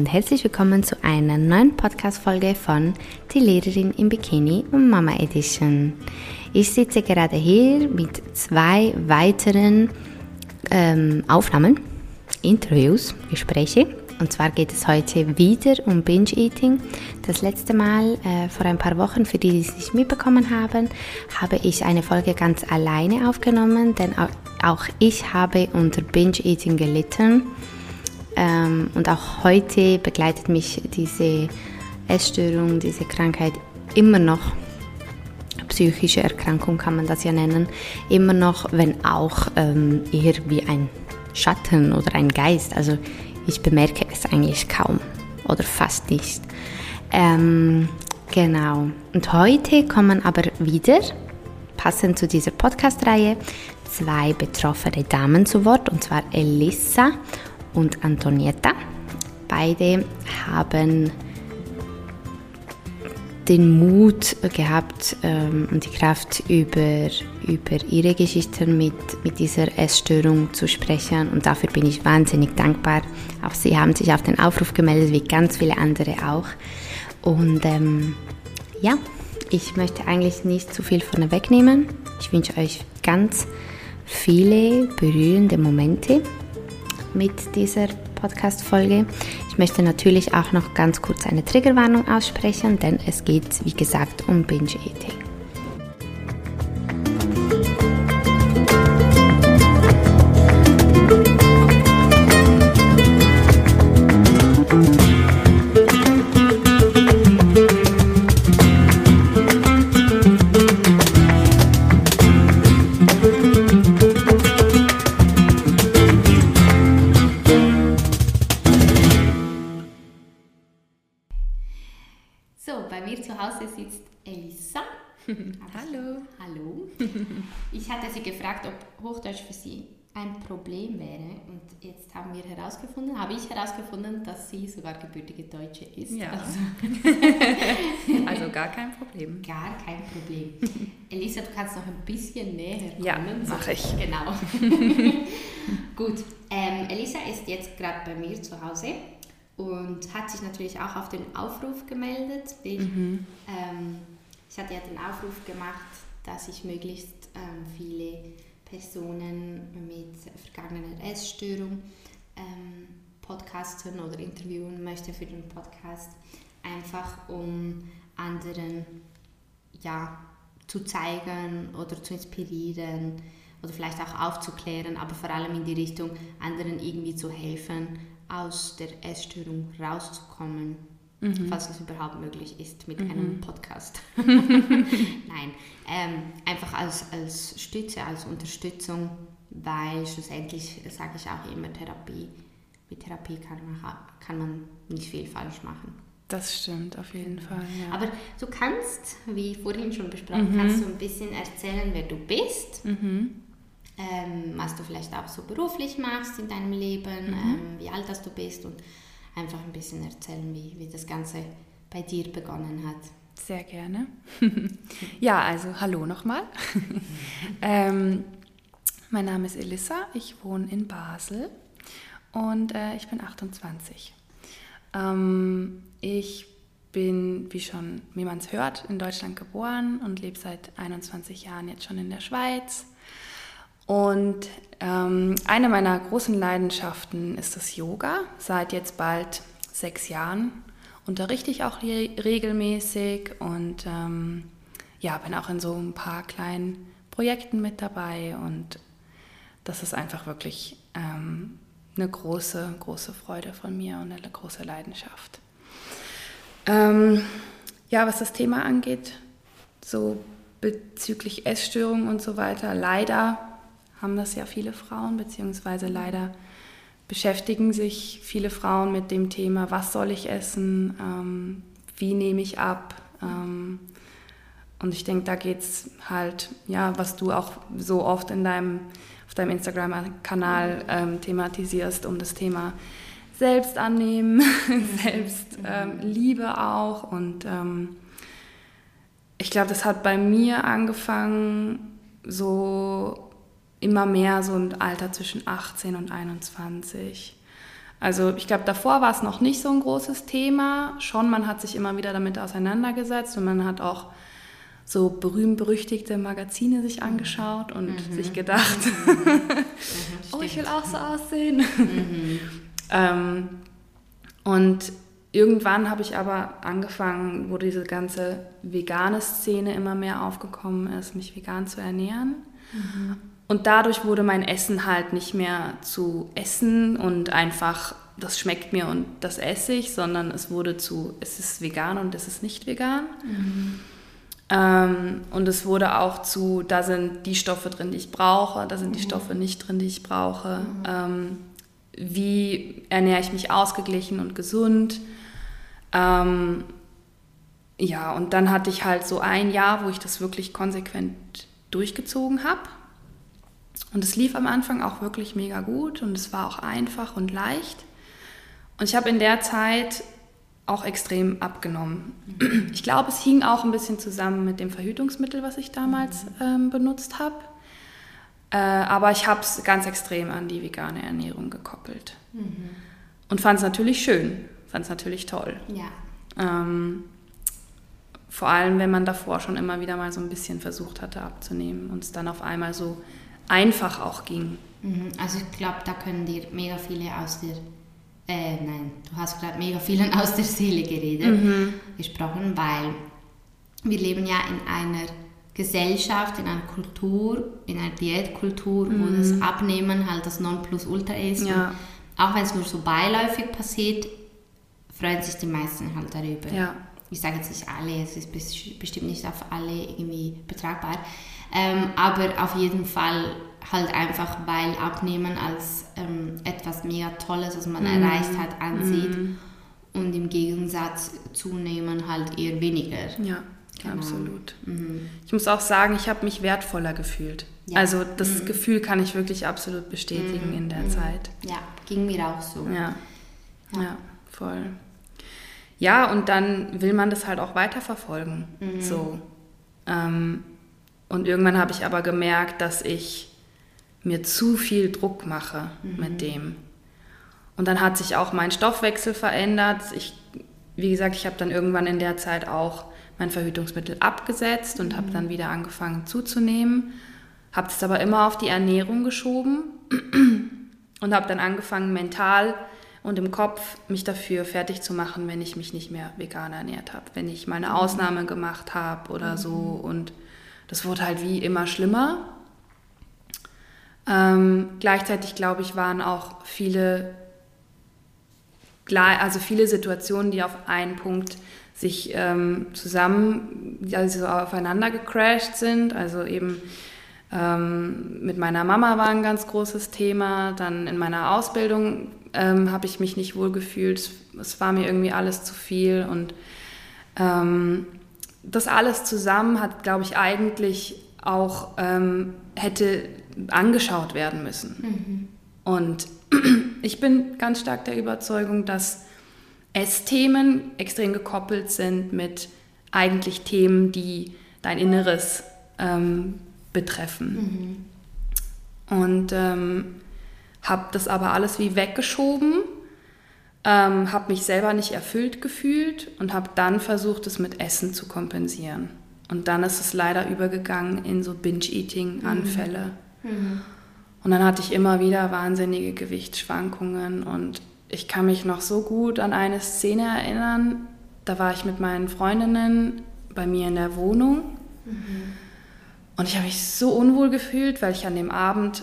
und herzlich willkommen zu einer neuen Podcast-Folge von Die Lehrerin im Bikini und Mama Edition. Ich sitze gerade hier mit zwei weiteren ähm, Aufnahmen, Interviews, Gespräche. Und zwar geht es heute wieder um Binge-Eating. Das letzte Mal, äh, vor ein paar Wochen, für die, die es nicht mitbekommen haben, habe ich eine Folge ganz alleine aufgenommen, denn auch ich habe unter Binge-Eating gelitten. Ähm, und auch heute begleitet mich diese Essstörung, diese Krankheit immer noch. Psychische Erkrankung kann man das ja nennen. Immer noch, wenn auch ähm, eher wie ein Schatten oder ein Geist. Also ich bemerke es eigentlich kaum oder fast nicht. Ähm, genau. Und heute kommen aber wieder, passend zu dieser Podcast-Reihe, zwei betroffene Damen zu Wort, und zwar Elissa und Antonietta. Beide haben den Mut gehabt ähm, und die Kraft, über, über ihre Geschichten mit, mit dieser Essstörung zu sprechen. Und dafür bin ich wahnsinnig dankbar. Auch sie haben sich auf den Aufruf gemeldet, wie ganz viele andere auch. Und ähm, ja, ich möchte eigentlich nicht zu viel von wegnehmen. Ich wünsche euch ganz viele berührende Momente mit dieser Podcast-Folge. Ich möchte natürlich auch noch ganz kurz eine Triggerwarnung aussprechen, denn es geht, wie gesagt, um Binge-Eating. Hochdeutsch für sie ein Problem wäre. Und jetzt haben wir herausgefunden, habe ich herausgefunden, dass sie sogar gebürtige Deutsche ist. Ja. Also, also gar kein Problem. Gar kein Problem. Elisa, du kannst noch ein bisschen näher kommen. Ja, mache ich. Genau. Gut. Ähm, Elisa ist jetzt gerade bei mir zu Hause und hat sich natürlich auch auf den Aufruf gemeldet. Ich, mhm. ähm, ich hatte ja den Aufruf gemacht, dass ich möglichst ähm, viele Personen mit vergangener Essstörung ähm, podcasten oder interviewen möchte für den Podcast, einfach um anderen ja, zu zeigen oder zu inspirieren oder vielleicht auch aufzuklären, aber vor allem in die Richtung, anderen irgendwie zu helfen, aus der Essstörung rauszukommen mhm. falls es überhaupt möglich ist mit mhm. einem Podcast. Nein, ähm, einfach als, als Stütze, als Unterstützung, weil schlussendlich sage ich auch immer Therapie. Mit Therapie kann man, kann man nicht viel falsch machen. Das stimmt, auf jeden mhm. Fall. Ja. Aber du kannst, wie vorhin schon besprochen, mhm. kannst du ein bisschen erzählen, wer du bist, mhm. Ähm, was du vielleicht auch so beruflich machst in deinem Leben, mhm. ähm, wie alt das du bist und einfach ein bisschen erzählen, wie, wie das Ganze bei dir begonnen hat. Sehr gerne. ja, also hallo nochmal. ähm, mein Name ist Elissa, ich wohne in Basel und äh, ich bin 28. Ähm, ich bin, wie schon, wie man es hört, in Deutschland geboren und lebe seit 21 Jahren jetzt schon in der Schweiz. Und ähm, eine meiner großen Leidenschaften ist das Yoga. Seit jetzt bald sechs Jahren unterrichte ich auch regelmäßig und ähm, ja, bin auch in so ein paar kleinen Projekten mit dabei und das ist einfach wirklich ähm, eine große, große Freude von mir und eine große Leidenschaft. Ähm, ja, was das Thema angeht, so bezüglich Essstörungen und so weiter, leider haben das ja viele Frauen, beziehungsweise leider beschäftigen sich viele Frauen mit dem Thema, was soll ich essen, ähm, wie nehme ich ab. Ähm, und ich denke, da geht es halt, ja, was du auch so oft in deinem, auf deinem Instagram-Kanal ähm, thematisierst, um das Thema selbst annehmen, selbst ähm, Liebe auch. Und ähm, ich glaube, das hat bei mir angefangen, so immer mehr so ein Alter zwischen 18 und 21. Also ich glaube, davor war es noch nicht so ein großes Thema. Schon, man hat sich immer wieder damit auseinandergesetzt und man hat auch so berühmt-berüchtigte Magazine sich angeschaut und mhm. sich gedacht, mhm. oh, ich will auch so aussehen. Mhm. ähm, und irgendwann habe ich aber angefangen, wo diese ganze vegane Szene immer mehr aufgekommen ist, mich vegan zu ernähren. Und dadurch wurde mein Essen halt nicht mehr zu essen und einfach, das schmeckt mir und das esse ich, sondern es wurde zu, es ist vegan und es ist nicht vegan. Mhm. Ähm, und es wurde auch zu, da sind die Stoffe drin, die ich brauche, da sind die mhm. Stoffe nicht drin, die ich brauche. Mhm. Ähm, wie ernähre ich mich ausgeglichen und gesund? Ähm, ja, und dann hatte ich halt so ein Jahr, wo ich das wirklich konsequent durchgezogen habe und es lief am Anfang auch wirklich mega gut und es war auch einfach und leicht. Und ich habe in der Zeit auch extrem abgenommen. Ich glaube, es hing auch ein bisschen zusammen mit dem Verhütungsmittel, was ich damals mhm. ähm, benutzt habe. Äh, aber ich habe es ganz extrem an die vegane Ernährung gekoppelt. Mhm. Und fand es natürlich schön, fand es natürlich toll. Ja. Ähm, vor allem, wenn man davor schon immer wieder mal so ein bisschen versucht hatte abzunehmen und es dann auf einmal so einfach auch ging. Mhm. Also ich glaube, da können dir mega viele aus der, äh, nein, du hast gerade mega vielen aus der Seele geredet, mhm. gesprochen, weil wir leben ja in einer Gesellschaft, in einer Kultur, in einer Diätkultur, mhm. wo das Abnehmen halt das Nonplusultra ist. Ja. auch wenn es nur so beiläufig passiert, freuen sich die meisten halt darüber. Ja. Ich sage jetzt nicht alle, es ist bestimmt nicht auf alle irgendwie betragbar. Ähm, aber auf jeden Fall halt einfach, weil Abnehmen als ähm, etwas mega Tolles, was man mm. erreicht hat, ansieht. Mm. Und im Gegensatz zunehmen halt eher weniger. Ja, genau. absolut. Mhm. Ich muss auch sagen, ich habe mich wertvoller gefühlt. Ja. Also das mhm. Gefühl kann ich wirklich absolut bestätigen mhm. in der mhm. Zeit. Ja, ging mir auch so. Ja. ja, ja, voll. Ja, und dann will man das halt auch weiterverfolgen. Mhm. So. Ähm, und irgendwann habe ich aber gemerkt, dass ich mir zu viel Druck mache mhm. mit dem. Und dann hat sich auch mein Stoffwechsel verändert. Ich, wie gesagt, ich habe dann irgendwann in der Zeit auch mein Verhütungsmittel abgesetzt und mhm. habe dann wieder angefangen zuzunehmen. Habe es aber immer auf die Ernährung geschoben und habe dann angefangen, mental und im Kopf mich dafür fertig zu machen, wenn ich mich nicht mehr vegan ernährt habe, wenn ich meine mhm. Ausnahme gemacht habe oder so. Mhm. Und das wurde halt wie immer schlimmer. Ähm, gleichzeitig, glaube ich, waren auch viele, also viele Situationen, die auf einen Punkt sich ähm, zusammen, also aufeinander gecrashed sind. Also eben ähm, mit meiner Mama war ein ganz großes Thema. Dann in meiner Ausbildung ähm, habe ich mich nicht wohl gefühlt. Es war mir irgendwie alles zu viel und ähm, das alles zusammen hat, glaube ich, eigentlich auch ähm, hätte angeschaut werden müssen. Mhm. Und ich bin ganz stark der Überzeugung, dass Essthemen extrem gekoppelt sind mit eigentlich Themen, die dein Inneres ähm, betreffen. Mhm. Und ähm, habe das aber alles wie weggeschoben ähm, habe mich selber nicht erfüllt gefühlt und habe dann versucht, es mit Essen zu kompensieren. Und dann ist es leider übergegangen in so Binge-Eating-Anfälle. Mhm. Und dann hatte ich immer wieder wahnsinnige Gewichtsschwankungen und ich kann mich noch so gut an eine Szene erinnern. Da war ich mit meinen Freundinnen bei mir in der Wohnung mhm. und ich habe mich so unwohl gefühlt, weil ich an dem Abend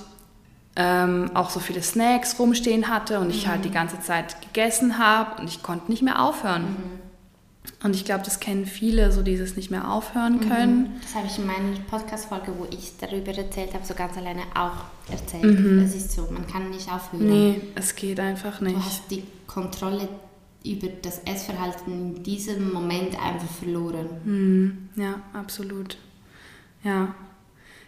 ähm, auch so viele Snacks rumstehen hatte und ich halt die mhm. ganze Zeit gegessen habe und ich konnte nicht mehr aufhören. Mhm. Und ich glaube, das kennen viele, so dieses nicht mehr aufhören mhm. können. Das habe ich in meiner Podcast-Folge, wo ich darüber erzählt habe, so ganz alleine auch erzählt. Mhm. Es ist so, man kann nicht aufhören. Nee, es geht einfach nicht. Du hast die Kontrolle über das Essverhalten in diesem Moment einfach verloren. Mhm. Ja, absolut. Ja.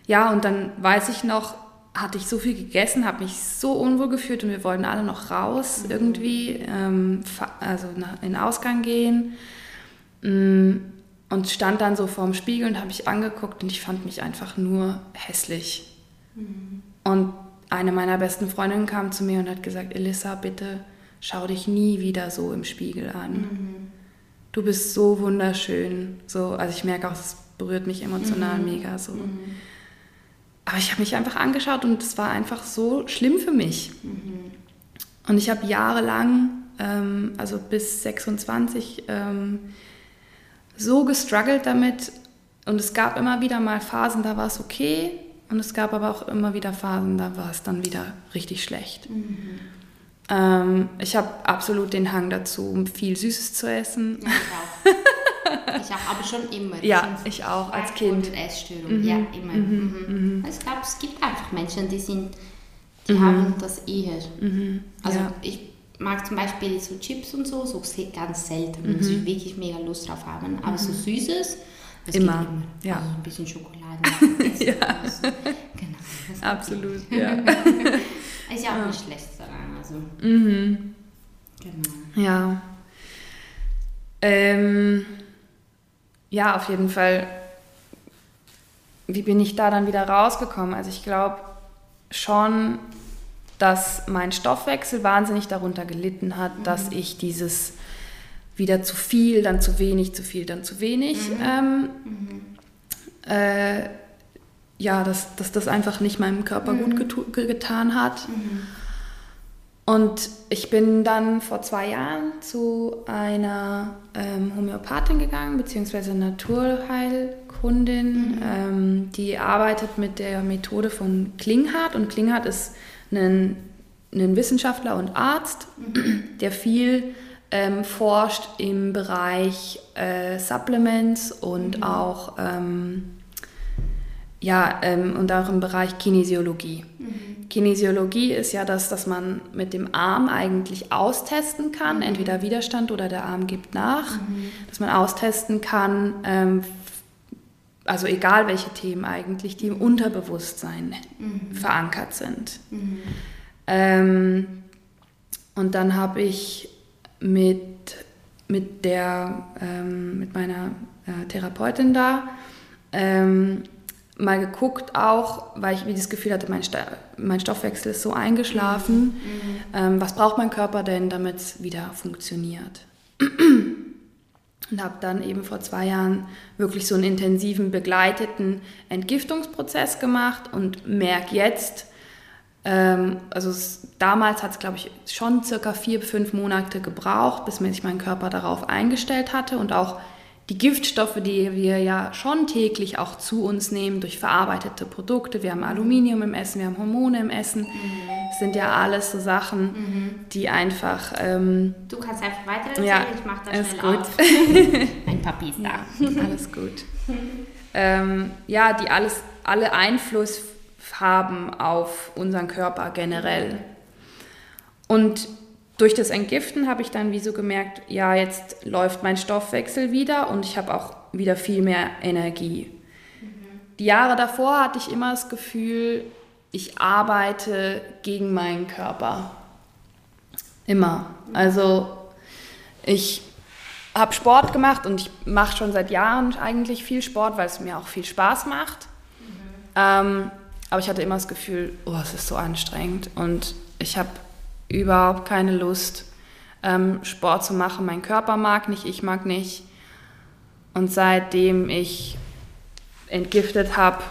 Ja, und dann weiß ich noch, hatte ich so viel gegessen, habe mich so unwohl gefühlt und wir wollten alle noch raus mhm. irgendwie, ähm, also in den Ausgang gehen. Mm, und stand dann so vorm Spiegel und habe mich angeguckt und ich fand mich einfach nur hässlich. Mhm. Und eine meiner besten Freundinnen kam zu mir und hat gesagt, Elissa, bitte schau dich nie wieder so im Spiegel an. Mhm. Du bist so wunderschön. So, also ich merke auch, es berührt mich emotional mhm. mega so. Aber ich habe mich einfach angeschaut und es war einfach so schlimm für mich. Mhm. Und ich habe jahrelang, ähm, also bis 26, ähm, so gestruggelt damit. Und es gab immer wieder mal Phasen, da war es okay. Und es gab aber auch immer wieder Phasen, da war es dann wieder richtig schlecht. Mhm. Ähm, ich habe absolut den Hang dazu, viel Süßes zu essen. Ja, ich auch. aber schon immer. Ja, ich auch, als Kind. Und Essstörung, mhm. ja, immer. Mhm. Mhm. mhm. Ich glaube, es gibt einfach Menschen, die sind, die mhm. haben das eher. Mhm. Also ja. ich mag zum Beispiel so Chips und so, so ganz selten, muss ich wirklich mega Lust drauf haben. Aber so Süßes, das immer. immer. Ja. Also ein bisschen Schokolade. ja. Genau. Absolut, ja. ist ja auch nicht schlecht daran. Also. Mhm. Genau. Ja. Ähm, ja, auf jeden Fall. Wie bin ich da dann wieder rausgekommen? Also ich glaube schon, dass mein Stoffwechsel wahnsinnig darunter gelitten hat, mhm. dass ich dieses wieder zu viel, dann zu wenig, zu viel, dann zu wenig. Mhm. Ähm, mhm. Äh, ja, dass, dass das einfach nicht meinem Körper mhm. gut getan hat. Mhm. Und ich bin dann vor zwei Jahren zu einer ähm, Homöopathin gegangen, beziehungsweise Naturheilkundin, mhm. ähm, die arbeitet mit der Methode von Klinghardt. Und Klinghardt ist ein, ein Wissenschaftler und Arzt, mhm. der viel ähm, forscht im Bereich äh, Supplements und mhm. auch ähm, ja, ähm, und auch im Bereich Kinesiologie. Mhm. Kinesiologie ist ja das, dass man mit dem Arm eigentlich austesten kann, mhm. entweder Widerstand oder der Arm gibt nach, mhm. dass man austesten kann, ähm, also egal welche Themen eigentlich, die im Unterbewusstsein mhm. verankert sind. Mhm. Ähm, und dann habe ich mit, mit, der, ähm, mit meiner äh, Therapeutin da ähm, mal geguckt auch, weil ich wie das Gefühl hatte, mein, mein Stoffwechsel ist so eingeschlafen. Mhm. Ähm, was braucht mein Körper denn, damit es wieder funktioniert? Und habe dann eben vor zwei Jahren wirklich so einen intensiven, begleiteten Entgiftungsprozess gemacht und merke jetzt, ähm, also es, damals hat es, glaube ich, schon circa vier, fünf Monate gebraucht, bis sich mein Körper darauf eingestellt hatte und auch die Giftstoffe, die wir ja schon täglich auch zu uns nehmen durch verarbeitete Produkte. Wir haben Aluminium im Essen, wir haben Hormone im Essen. Mhm. Sind ja alles so Sachen, mhm. die einfach. Ähm, du kannst einfach weiter erzählen, ja, ich mache das schnell gut. auf. mein Papi ist da. Ja, alles gut. ähm, ja, die alles, alle Einfluss haben auf unseren Körper generell. Und durch das Entgiften habe ich dann wie so gemerkt, ja, jetzt läuft mein Stoffwechsel wieder und ich habe auch wieder viel mehr Energie. Mhm. Die Jahre davor hatte ich immer das Gefühl, ich arbeite gegen meinen Körper. Immer. Also ich habe Sport gemacht und ich mache schon seit Jahren eigentlich viel Sport, weil es mir auch viel Spaß macht. Mhm. Ähm, aber ich hatte immer das Gefühl, oh, es ist so anstrengend und ich habe überhaupt keine Lust, ähm, Sport zu machen. Mein Körper mag nicht, ich mag nicht. Und seitdem ich entgiftet habe,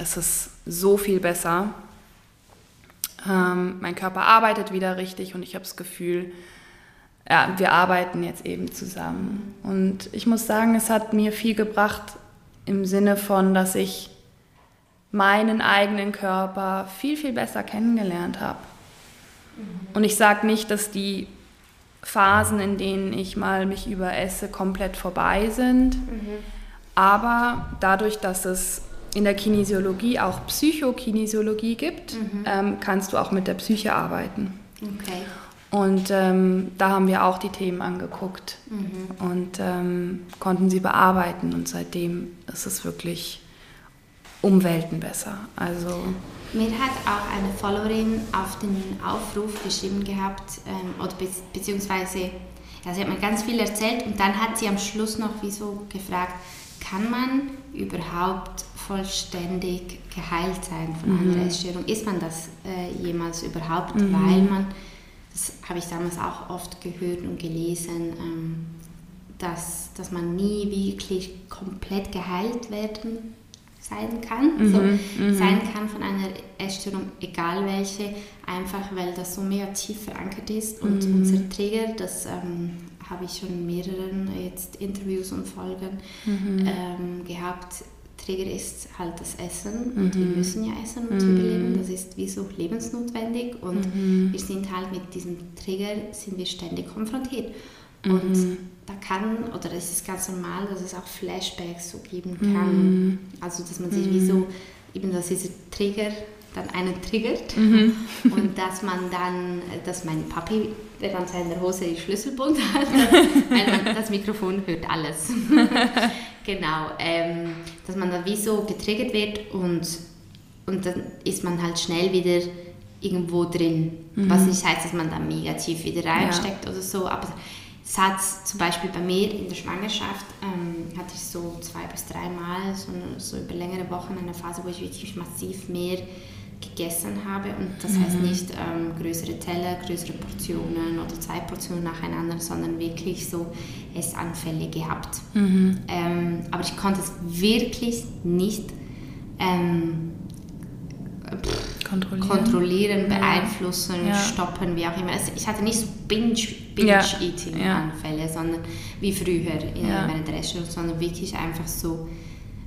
ist es so viel besser. Ähm, mein Körper arbeitet wieder richtig und ich habe das Gefühl, ja, wir arbeiten jetzt eben zusammen. Und ich muss sagen, es hat mir viel gebracht im Sinne von, dass ich meinen eigenen Körper viel, viel besser kennengelernt habe. Und ich sage nicht, dass die Phasen, in denen ich mal mich überesse, komplett vorbei sind. Mhm. Aber dadurch, dass es in der Kinesiologie auch Psychokinesiologie gibt, mhm. ähm, kannst du auch mit der Psyche arbeiten. Okay. Und ähm, da haben wir auch die Themen angeguckt mhm. und ähm, konnten sie bearbeiten. Und seitdem ist es wirklich Umwelten besser. Also mir hat auch eine Followerin auf den Aufruf geschrieben gehabt, ähm, oder be beziehungsweise, ja, sie hat mir ganz viel erzählt und dann hat sie am Schluss noch wie so gefragt, kann man überhaupt vollständig geheilt sein von mhm. einer Essstörung? Ist man das äh, jemals überhaupt, mhm. weil man das habe ich damals auch oft gehört und gelesen, ähm, dass, dass man nie wirklich komplett geheilt werden sein kann, mhm, so mhm. sein kann von einer Essstörung, egal welche, einfach weil das so mega tief verankert ist und mhm. unser Trigger, das ähm, habe ich schon in mehreren jetzt Interviews und Folgen mhm. ähm, gehabt. Trigger ist halt das Essen und wir mhm. müssen ja essen, zu überleben. Das ist wie so lebensnotwendig und wir sind halt mit diesem Trigger sind wir ständig konfrontiert. Und mhm. Da kann, oder es ist ganz normal, dass es auch Flashbacks so geben kann. Mhm. Also, dass man sich mhm. wie so, eben, dass dieser Trigger dann einen triggert mhm. und dass man dann, dass mein Papi, der dann seiner Hose die Schlüsselbund hat, weil das Mikrofon hört alles. genau, ähm, dass man dann wie so getriggert wird und, und dann ist man halt schnell wieder irgendwo drin. Mhm. Was nicht heißt, dass man da mega tief wieder reinsteckt ja. oder so, aber es hat zum Beispiel bei mir in der Schwangerschaft, ähm, hatte ich so zwei bis drei Mal so, so über längere Wochen eine Phase, wo ich wirklich massiv mehr gegessen habe und das mhm. heißt nicht ähm, größere Teller, größere Portionen oder zwei Portionen nacheinander, sondern wirklich so Essanfälle gehabt. Mhm. Ähm, aber ich konnte es wirklich nicht ähm, kontrollieren, kontrollieren beeinflussen, ja. stoppen, wie auch immer. Also ich hatte nicht so Binge-Eating-Anfälle, ja. sondern wie früher in, ja. der Essstörung, sondern wirklich einfach so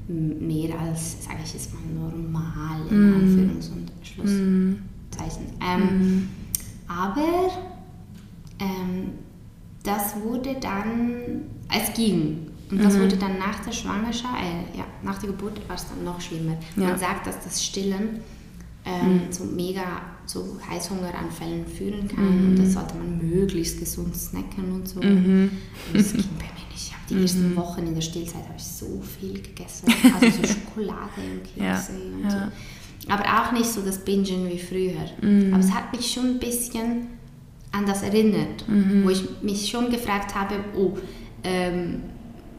mehr als, sage ich jetzt mal, normal in mm. Anführungs- und Schlusszeichen. Mm. Ähm, Aber ähm, das wurde dann, es ging. Und das mhm. wurde dann nach der Schwangerschaft, äh, ja, nach der Geburt war es dann noch schlimmer. Ja. Man sagt, dass das Stillen ähm, mhm. zu mega zu Heißhungeranfällen führen kann. Mhm. Und das sollte man möglichst gesund snacken und so. Mhm. Und das ging bei mir nicht. Ich habe die ersten mhm. Wochen in der Stillzeit habe ich so viel gegessen. Also so Schokolade und Kekse ja. und ja. so. Aber auch nicht so das Bingen wie früher. Mhm. Aber es hat mich schon ein bisschen an das erinnert, mhm. wo ich mich schon gefragt habe, oh, ähm,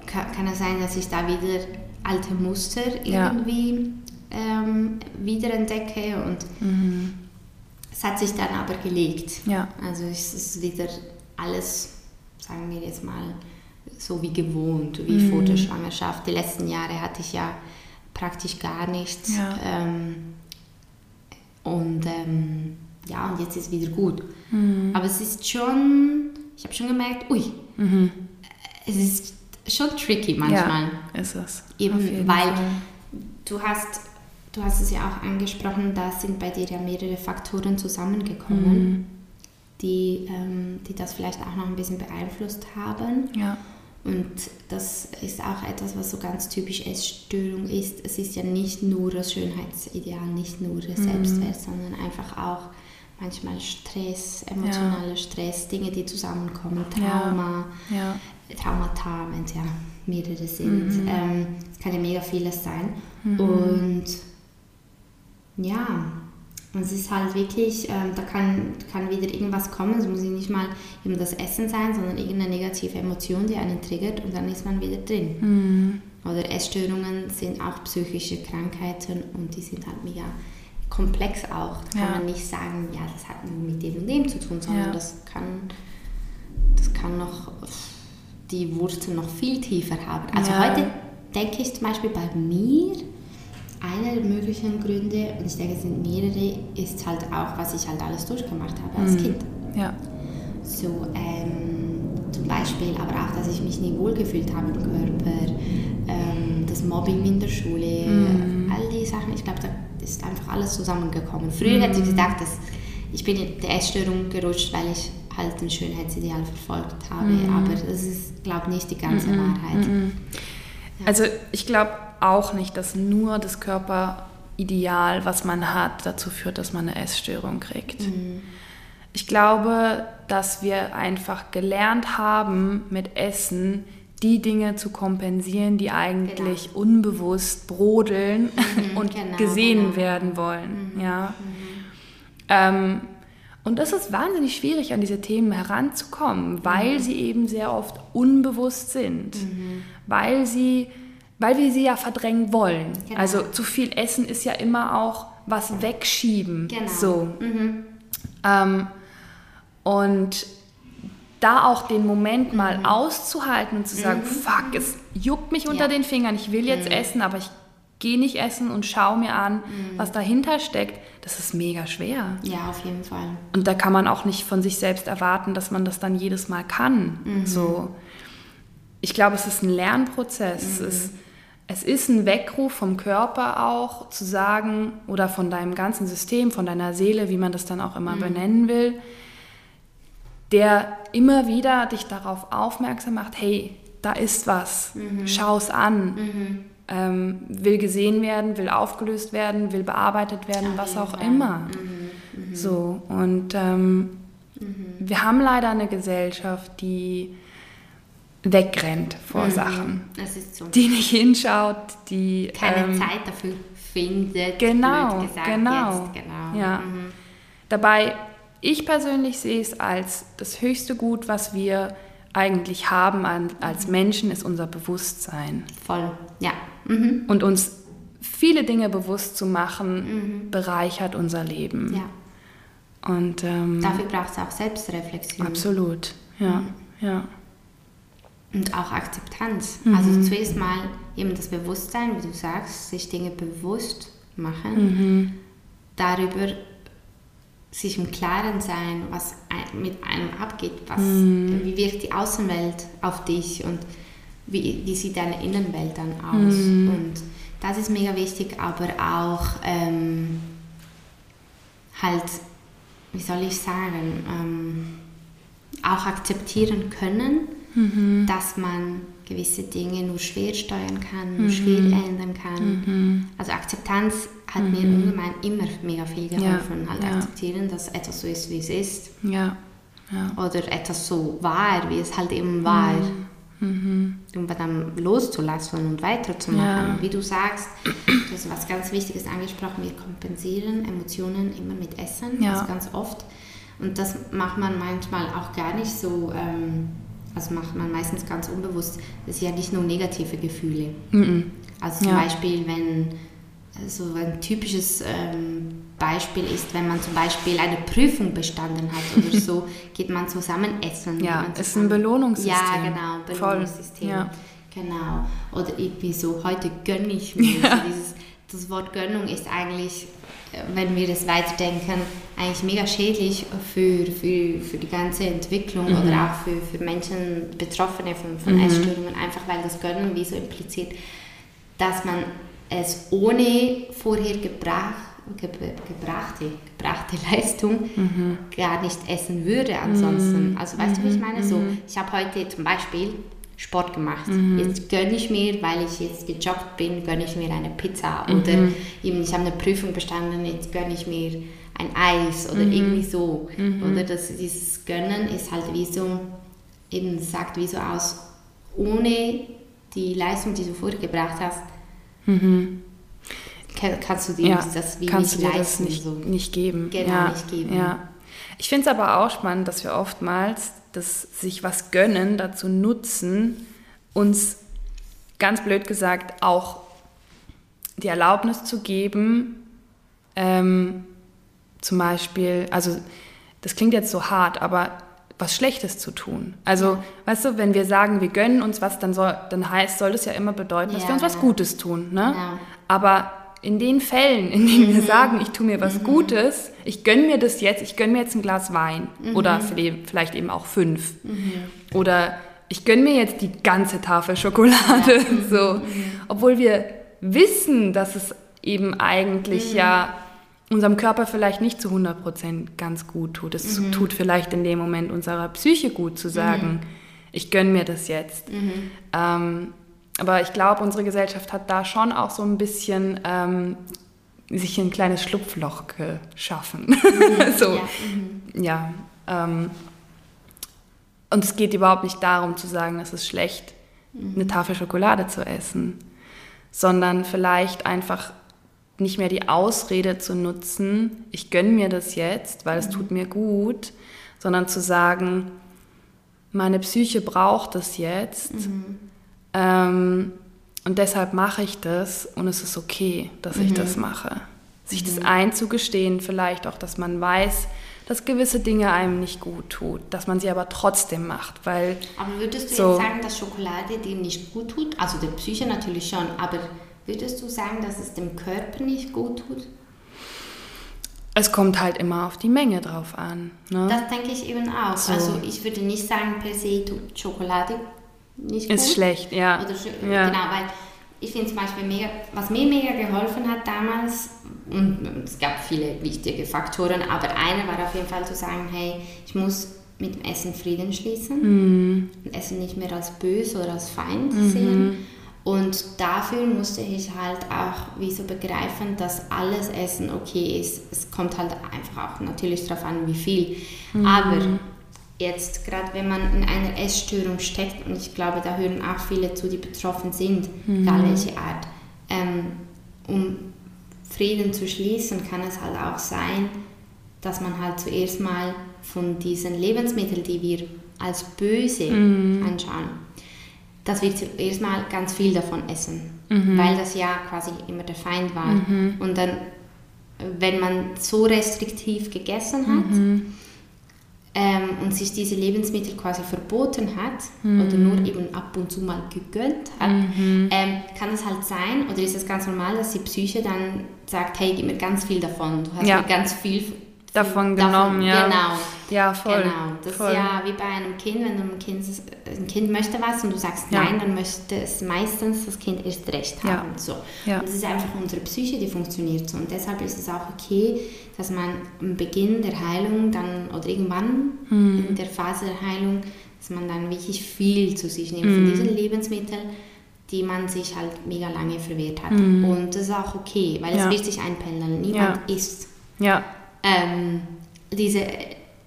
kann, kann es sein, dass ich da wieder alte Muster irgendwie ähm, wiederentdecke und mhm. es hat sich dann aber gelegt. Ja. Also es ist wieder alles, sagen wir jetzt mal, so wie gewohnt, wie mhm. vor der Schwangerschaft. Die letzten Jahre hatte ich ja praktisch gar nichts. Ja. Ähm, und ähm, ja, und jetzt ist es wieder gut. Mhm. Aber es ist schon, ich habe schon gemerkt, ui, mhm. es ist schon tricky manchmal. Ja, ist es. Eben, weil Fall. du hast Du hast es ja auch angesprochen, da sind bei dir ja mehrere Faktoren zusammengekommen, mhm. die, ähm, die das vielleicht auch noch ein bisschen beeinflusst haben. Ja. Und das ist auch etwas, was so ganz typisch Essstörung ist. Es ist ja nicht nur das Schönheitsideal, nicht nur der mhm. Selbstwert, sondern einfach auch manchmal Stress, emotionaler ja. Stress, Dinge, die zusammenkommen, Trauma, ja. Ja. Traumata, wenn es ja mehrere sind. Mhm. Ähm, es kann ja mega vieles sein. Mhm. Und ja, es ist halt wirklich, ähm, da kann, kann wieder irgendwas kommen, es muss nicht mal eben das Essen sein, sondern irgendeine negative Emotion, die einen triggert und dann ist man wieder drin. Mhm. Oder Essstörungen sind auch psychische Krankheiten und die sind halt mega komplex auch. Da ja. kann man nicht sagen, ja, das hat nur mit dem und dem zu tun, sondern ja. das, kann, das kann noch die Wurzeln noch viel tiefer haben. Also ja. heute denke ich zum Beispiel bei mir, einer der möglichen Gründe, und ich denke, es sind mehrere, ist halt auch, was ich halt alles durchgemacht habe als mhm. Kind. Ja. So, ähm, zum Beispiel, aber auch, dass ich mich nie wohlgefühlt habe im Körper, ähm, das Mobbing in der Schule, mhm. all die Sachen, ich glaube, da ist einfach alles zusammengekommen. Früher mhm. hätte ich gesagt, dass ich bin in der Essstörung gerutscht, weil ich halt ein Schönheitsideal verfolgt habe, mhm. aber das ist, glaube ich, nicht die ganze mhm. Wahrheit. Mhm. Ja. Also ich glaube, auch nicht, dass nur das Körperideal, was man hat, dazu führt, dass man eine Essstörung kriegt. Mhm. Ich glaube, dass wir einfach gelernt haben, mit Essen die Dinge zu kompensieren, die eigentlich genau. unbewusst brodeln mhm, und genau, gesehen genau. werden wollen. Mhm, ja. Mhm. Ähm, und das ist wahnsinnig schwierig, an diese Themen heranzukommen, weil mhm. sie eben sehr oft unbewusst sind, mhm. weil sie weil wir sie ja verdrängen wollen. Genau. Also zu viel Essen ist ja immer auch was wegschieben. Genau. So. Mhm. Ähm, Und da auch den Moment mal mhm. auszuhalten und zu sagen, mhm. fuck, es juckt mich unter ja. den Fingern, ich will jetzt mhm. essen, aber ich gehe nicht essen und schaue mir an, mhm. was dahinter steckt, das ist mega schwer. Ja, auf jeden Fall. Und da kann man auch nicht von sich selbst erwarten, dass man das dann jedes Mal kann. So, ich glaube, es ist ein Lernprozess. Es, es ist ein Weckruf vom Körper auch, zu sagen, oder von deinem ganzen System, von deiner Seele, wie man das dann auch immer benennen will, der immer wieder dich darauf aufmerksam macht, hey, da ist was, mhm. schau es an, mhm. ähm, will gesehen werden, will aufgelöst werden, will bearbeitet werden, Auf was auch Fall. immer. Mhm. mhm. So, und ähm, mhm. wir haben leider eine Gesellschaft, die wegrennt vor mhm. Sachen, so. die nicht hinschaut, die keine ähm, Zeit dafür findet. Genau, gesagt, genau, genau. Ja. Dabei ich persönlich sehe es als das höchste Gut, was wir eigentlich haben als Menschen, ist unser Bewusstsein. Voll, ja. Mhm. Und uns viele Dinge bewusst zu machen, mhm. bereichert unser Leben. Ja. Und, ähm, Dafür braucht es auch Selbstreflexion. Absolut, ja. Mhm. ja. Und auch Akzeptanz. Mhm. Also zuerst mal eben das Bewusstsein, wie du sagst, sich Dinge bewusst machen, mhm. darüber sich im Klaren sein, was mit einem abgeht, was, mm. wie wirkt die Außenwelt auf dich und wie, wie sieht deine Innenwelt dann aus. Mm. Und das ist mega wichtig, aber auch ähm, halt, wie soll ich sagen, ähm, auch akzeptieren können, mhm. dass man gewisse Dinge nur schwer steuern kann, nur mhm. schwer ändern kann. Mhm. Also Akzeptanz hat mhm. mir ungemein immer mega viel geholfen. Ja. Halt ja. akzeptieren, dass etwas so ist, wie es ist. Ja. ja. Oder etwas so war, wie es halt eben war. Mhm. Um dann loszulassen und weiterzumachen. Wie du sagst, du hast was ganz Wichtiges angesprochen, wir kompensieren Emotionen immer mit Essen, also ganz oft. Und das macht man manchmal auch gar nicht so... Ähm, also macht man meistens ganz unbewusst, das sind ja nicht nur negative Gefühle. Mhm. Also zum ja. Beispiel, wenn so also ein typisches ähm, Beispiel ist, wenn man zum Beispiel eine Prüfung bestanden hat oder so, geht man zusammen essen. Ja, es ist ein Belohnungssystem. Ja, genau, Belohnungssystem. Ja. Genau. Oder irgendwie so, heute gönne ich mir. Ja. Also dieses, das Wort Gönnung ist eigentlich wenn wir das weiterdenken, eigentlich mega schädlich für, für, für die ganze Entwicklung mhm. oder auch für, für Menschen, Betroffene von, von mhm. Essstörungen, einfach weil das Gönnen wie so impliziert, dass man es ohne vorher gebracht, ge, gebrachte, gebrachte Leistung mhm. gar nicht essen würde ansonsten. Mhm. Also weißt du, wie ich meine? So, mhm. ich habe heute zum Beispiel Sport gemacht. Mhm. Jetzt gönne ich mir, weil ich jetzt gejoggt bin, gönne ich mir eine Pizza. Mhm. Oder eben, ich habe eine Prüfung bestanden, jetzt gönne ich mir ein Eis oder mhm. irgendwie so. Mhm. Oder das, dieses Gönnen ist halt wie so, eben sagt wie so aus, ohne die Leistung, die du vorher gebracht hast, mhm. kannst du dir ja, das wie kannst nicht du dir leisten. Das nicht, so. nicht geben. Genau, ja. nicht geben. Ja. Ich finde es aber auch spannend, dass wir oftmals das sich was gönnen, dazu nutzen, uns ganz blöd gesagt auch die Erlaubnis zu geben, ähm, zum Beispiel, also das klingt jetzt so hart, aber was Schlechtes zu tun. Also, ja. weißt du, wenn wir sagen, wir gönnen uns was, dann, soll, dann heißt, soll das ja immer bedeuten, dass ja. wir uns was Gutes tun. Ne? Ja. Aber in den Fällen, in denen mhm. wir sagen, ich tue mir was mhm. Gutes, ich gönne mir das jetzt, ich gönne mir jetzt ein Glas Wein mhm. oder vielleicht eben auch fünf. Mhm. Oder ich gönne mir jetzt die ganze Tafel Schokolade. Ja. So. Mhm. Obwohl wir wissen, dass es eben eigentlich mhm. ja unserem Körper vielleicht nicht zu 100% ganz gut tut. Es tut vielleicht in dem Moment unserer Psyche gut zu sagen, ich gönne mir das jetzt. Ähm, aber ich glaube, unsere Gesellschaft hat da schon auch so ein bisschen ähm, sich ein kleines Schlupfloch geschaffen. Mhm, so, ja. Mhm. ja ähm, und es geht überhaupt nicht darum zu sagen, es ist schlecht, mhm. eine Tafel Schokolade zu essen, sondern vielleicht einfach nicht mehr die Ausrede zu nutzen, ich gönne mir das jetzt, weil es mhm. tut mir gut, sondern zu sagen, meine Psyche braucht das jetzt. Mhm. Ähm, und deshalb mache ich das und es ist okay, dass mhm. ich das mache. Sich mhm. das einzugestehen, vielleicht auch, dass man weiß, dass gewisse Dinge einem nicht gut tut, dass man sie aber trotzdem macht, weil... Aber würdest du so, jetzt sagen, dass Schokolade dir nicht gut tut? Also der Psyche natürlich schon, aber würdest du sagen, dass es dem Körper nicht gut tut? Es kommt halt immer auf die Menge drauf an. Ne? Das denke ich eben auch. So. Also ich würde nicht sagen, per se tut Schokolade nicht gut. Ist schlecht, ja. Oder, ja. Genau, weil ich finde zum Beispiel mega, was mir mega geholfen hat damals, und es gab viele wichtige Faktoren, aber einer war auf jeden Fall zu sagen, hey, ich muss mit dem Essen Frieden schließen, Mhm. Essen nicht mehr als böse oder als Feind Mhm. sehen. Und dafür musste ich halt auch wie so begreifen, dass alles Essen okay ist. Es kommt halt einfach auch natürlich darauf an, wie viel. Mhm. Aber jetzt, gerade wenn man in einer Essstörung steckt, und ich glaube, da hören auch viele zu, die betroffen sind, Mhm. egal welche Art, ähm, um Frieden zu schließen, kann es halt auch sein, dass man halt zuerst mal von diesen Lebensmitteln, die wir als böse Mhm. anschauen, dass wir zuerst mal ganz viel davon essen, Mhm. weil das ja quasi immer der Feind war. Und dann, wenn man so restriktiv gegessen hat, Mhm. Ähm, und sich diese Lebensmittel quasi verboten hat Mhm. oder nur eben ab und zu mal gegönnt hat, ähm, kann es halt sein oder ist es ganz normal, dass die Psyche dann sagt, hey, gib mir ganz viel davon, du hast Ja. mir ganz viel Davon genommen, ja. Genau. Ja, voll. Genau, das voll. ist ja wie bei einem Kind, wenn du ein kind, ein kind möchte was und du sagst Ja. nein, dann möchte es meistens das Kind erst recht Ja. haben. So. Ja. Und das ist einfach unsere Psyche, die funktioniert so. Und deshalb ist es auch okay, dass man am Beginn der Heilung dann oder irgendwann Hm. in der Phase der Heilung, dass man dann wirklich viel zu sich nimmt Hm. von diesen Lebensmitteln, die man sich halt mega lange verwehrt hat. Hm. Und das ist auch okay, weil Ja. es wird sich einpendeln. Niemand isst Ja, ähm, diese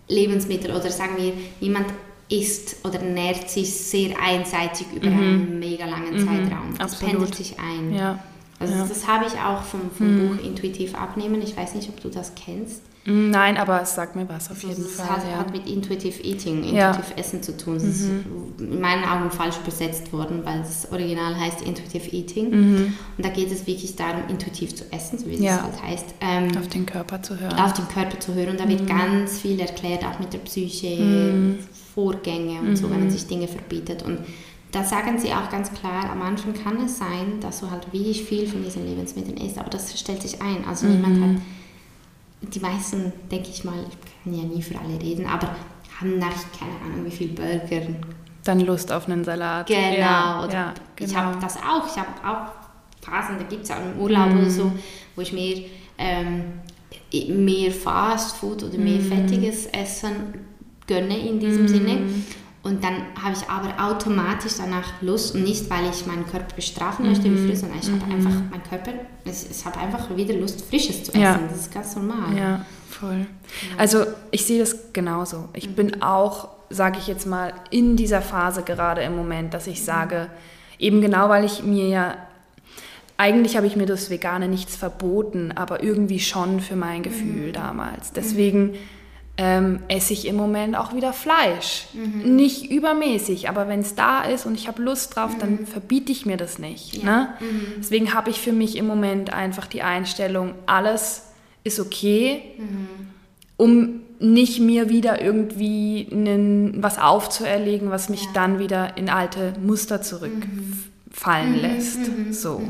Lebensmittel oder sagen wir, niemand isst oder nährt sich sehr einseitig über einen mega langen Zeitraum. Das absolut. pendelt sich ein. ja. Also ja. das habe ich auch vom, vom Buch Intuitiv abnehmen. Ich weiß nicht, ob du das kennst. Mm, Nein, aber es sagt mir was auf jeden das Fall. hat, ja. hat mit Intuitive Eating, Ja. Intuitive Essen zu tun. Das ist in meinen Augen falsch übersetzt worden, weil das Original heißt Intuitive Eating. Und da geht es wirklich darum, intuitiv zu essen, so wie Mhm. Ja. es halt heißt. Ähm, auf den Körper zu hören. auf den Körper zu hören. Und da wird Mhm. ganz viel erklärt, auch mit der Psyche, Vorgänge und so, wenn Mhm. man sich Dinge verbietet. Und da sagen sie auch ganz klar, am Anfang kann es sein, dass du halt wirklich viel von diesen Lebensmitteln isst, aber das stellt sich ein. Also niemand Mhm. hat, die meisten, denke ich mal, ich kann ja nie für alle reden, aber haben nach, keine Ahnung, wie viel Burger. Dann Lust auf einen Salat. Genau. Ja, ja, Ich genau. habe das auch. Ich habe auch Phasen, da gibt es auch im Urlaub oder so, wo ich mir ähm, mehr Fast Food oder mehr fettiges Essen gönne in diesem Sinne. Und dann habe ich aber automatisch danach Lust und nicht, weil ich meinen Körper bestrafen möchte wie früher, sondern ich habe einfach, mein Körper, es, es hat einfach wieder Lust, Frisches zu essen. Ja. Das ist ganz normal. Ja, voll. Also ich sehe das genauso. Ich bin auch, sage ich jetzt mal, in dieser Phase gerade im Moment, dass ich sage, eben genau weil ich mir ja, eigentlich habe ich mir das Vegane nichts verboten, aber irgendwie schon für mein Gefühl damals. Deswegen ähm, esse ich im Moment auch wieder Fleisch. Nicht übermäßig, aber wenn es da ist und ich habe Lust drauf, dann verbiete ich mir das nicht. Ne? Deswegen habe ich für mich im Moment einfach die Einstellung, alles ist okay, um nicht mir wieder irgendwie einen, was aufzuerlegen, was mich dann wieder in alte Muster zurückfallen lässt. So.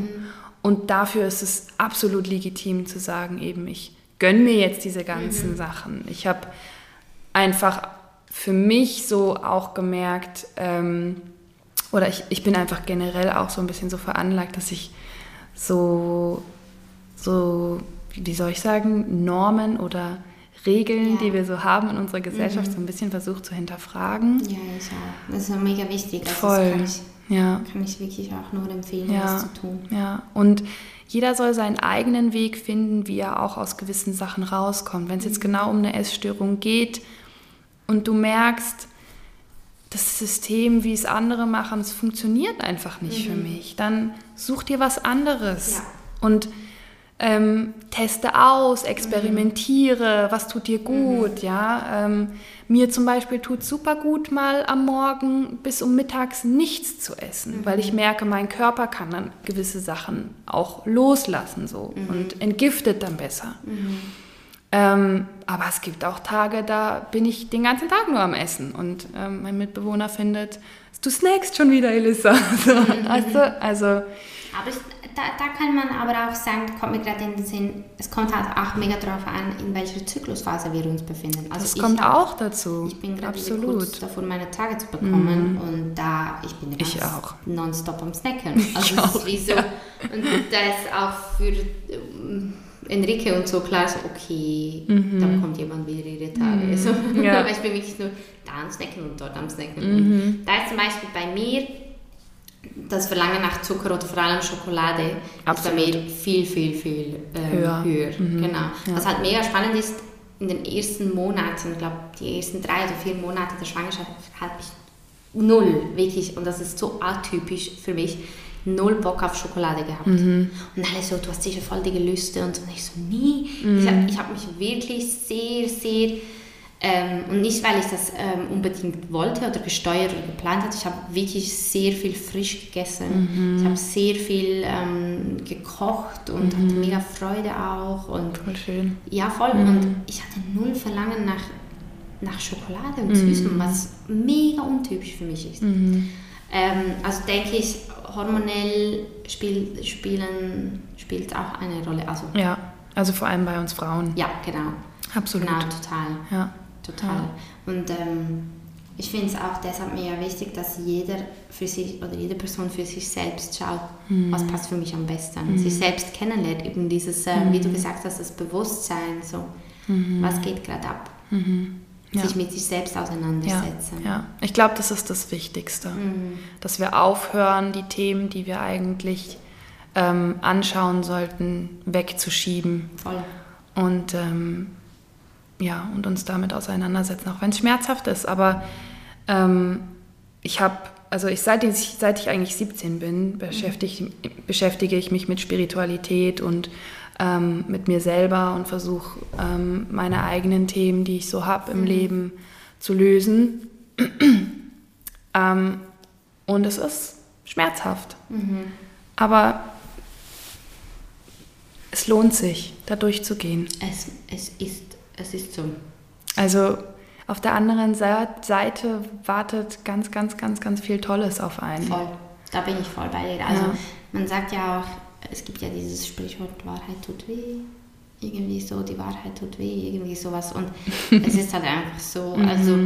Und dafür ist es absolut legitim zu sagen, eben ich gönne mir jetzt diese ganzen Sachen. Ich habe einfach für mich so auch gemerkt, ähm, oder ich, ich bin einfach generell auch so ein bisschen so veranlagt, dass ich so, so, wie soll ich sagen, Normen oder Regeln, Ja. die wir so haben in unserer Gesellschaft, so ein bisschen versucht zu hinterfragen. Ja, ich auch. Das ist mega wichtig. Also Voll. Das kann ich, Ja. kann ich wirklich auch nur empfehlen, Ja, das zu tun. ja. Und jeder soll seinen eigenen Weg finden, wie er auch aus gewissen Sachen rauskommt. Wenn es jetzt genau um eine Essstörung geht und du merkst, das System, wie es andere machen, es funktioniert einfach nicht für mich, dann such dir was anderes Ja. und ähm, teste aus, experimentiere, was tut dir gut, ja. Ähm, mir zum Beispiel tut super gut, mal am Morgen bis um mittags nichts zu essen, weil ich merke, mein Körper kann dann gewisse Sachen auch loslassen so und entgiftet dann besser. Ähm, aber es gibt auch Tage, da bin ich den ganzen Tag nur am Essen und ähm, mein Mitbewohner findet, du snackst schon wieder, Elissa. So, also, also, aber ich, da, da kann man aber auch sagen, kommt mir gerade in den Sinn, es kommt halt auch mega darauf an, in welcher Zyklusphase wir uns befinden. Also das kommt hab, auch dazu. Ich bin gerade kurz davor, meine Tage zu bekommen mm. und da, ich bin ich auch. nonstop am Snacken. Also es ist wie so, und da ist auch für ähm, Enrique und so klar so, okay, mhm. da kommt jemand wieder ihre Tage. Mhm. So, ja. ich bin wirklich nur da am Snacken und dort am Snacken. Mhm. Da ist zum Beispiel bei mir das Verlangen nach Zucker oder vor allem Schokolade Absolut. ist bei mir viel, viel, viel äh, höher. höher. Mhm. Genau. Ja. Was halt mega spannend ist, in den ersten Monaten, ich glaube die ersten drei oder vier Monate der Schwangerschaft, habe ich null, wirklich, und das ist so atypisch für mich, null Bock auf Schokolade gehabt. Mhm. Und alle so, du hast sicher voll die Gelüste und so. Und ich so, nie. Mhm. Ich habe hab mich wirklich sehr, sehr, ähm, und nicht, weil ich das ähm, unbedingt wollte oder gesteuert oder geplant hatte, ich habe wirklich sehr viel frisch gegessen. Mhm. Ich habe sehr viel ähm, gekocht und hatte mhm. mega Freude auch. Und, voll schön. Ja, voll. Mhm. Und ich hatte null Verlangen nach, nach Schokolade und Süßem, mhm. was mega untypisch für mich ist. Ähm, also denke ich, hormonell spiel, spielen, spielt auch eine Rolle. Also, ja, also vor allem bei uns Frauen. Ja, genau. Absolut. Genau, total. Ja. Total. Ja. Und ähm, ich finde es auch deshalb mega wichtig, dass jeder für sich oder jede Person für sich selbst schaut, mhm. was passt für mich am besten. Mhm. Sich selbst kennenlernt, eben dieses, äh, mhm. wie du mhm. gesagt hast, das Bewusstsein, so, mhm. was geht gerade ab. Mhm ja. sich mit sich selbst auseinandersetzen. Ja, ja. ich glaube, das ist das Wichtigste, dass wir aufhören, die Themen, die wir eigentlich ähm, anschauen sollten, wegzuschieben. Voll. Und ähm, ja, und uns damit auseinandersetzen, auch wenn es schmerzhaft ist. Aber ähm, ich habe, also ich, seit, ich, seit ich eigentlich 17 bin, beschäftige, beschäftige ich mich mit Spiritualität und ähm, mit mir selber und versuche ähm, meine eigenen Themen, die ich so habe im mhm. Leben, zu lösen. ähm, und es ist schmerzhaft. Mhm. Aber es lohnt sich, da durchzugehen. Es, es, ist, es ist so. Also auf der anderen Seite wartet ganz, ganz, ganz, ganz viel Tolles auf einen. Voll. Da bin ich voll bei dir. Also ja. man sagt ja auch, es gibt ja dieses Sprichwort, Wahrheit tut weh. Irgendwie so, die Wahrheit tut weh, irgendwie sowas. Und es ist halt einfach so, mhm. also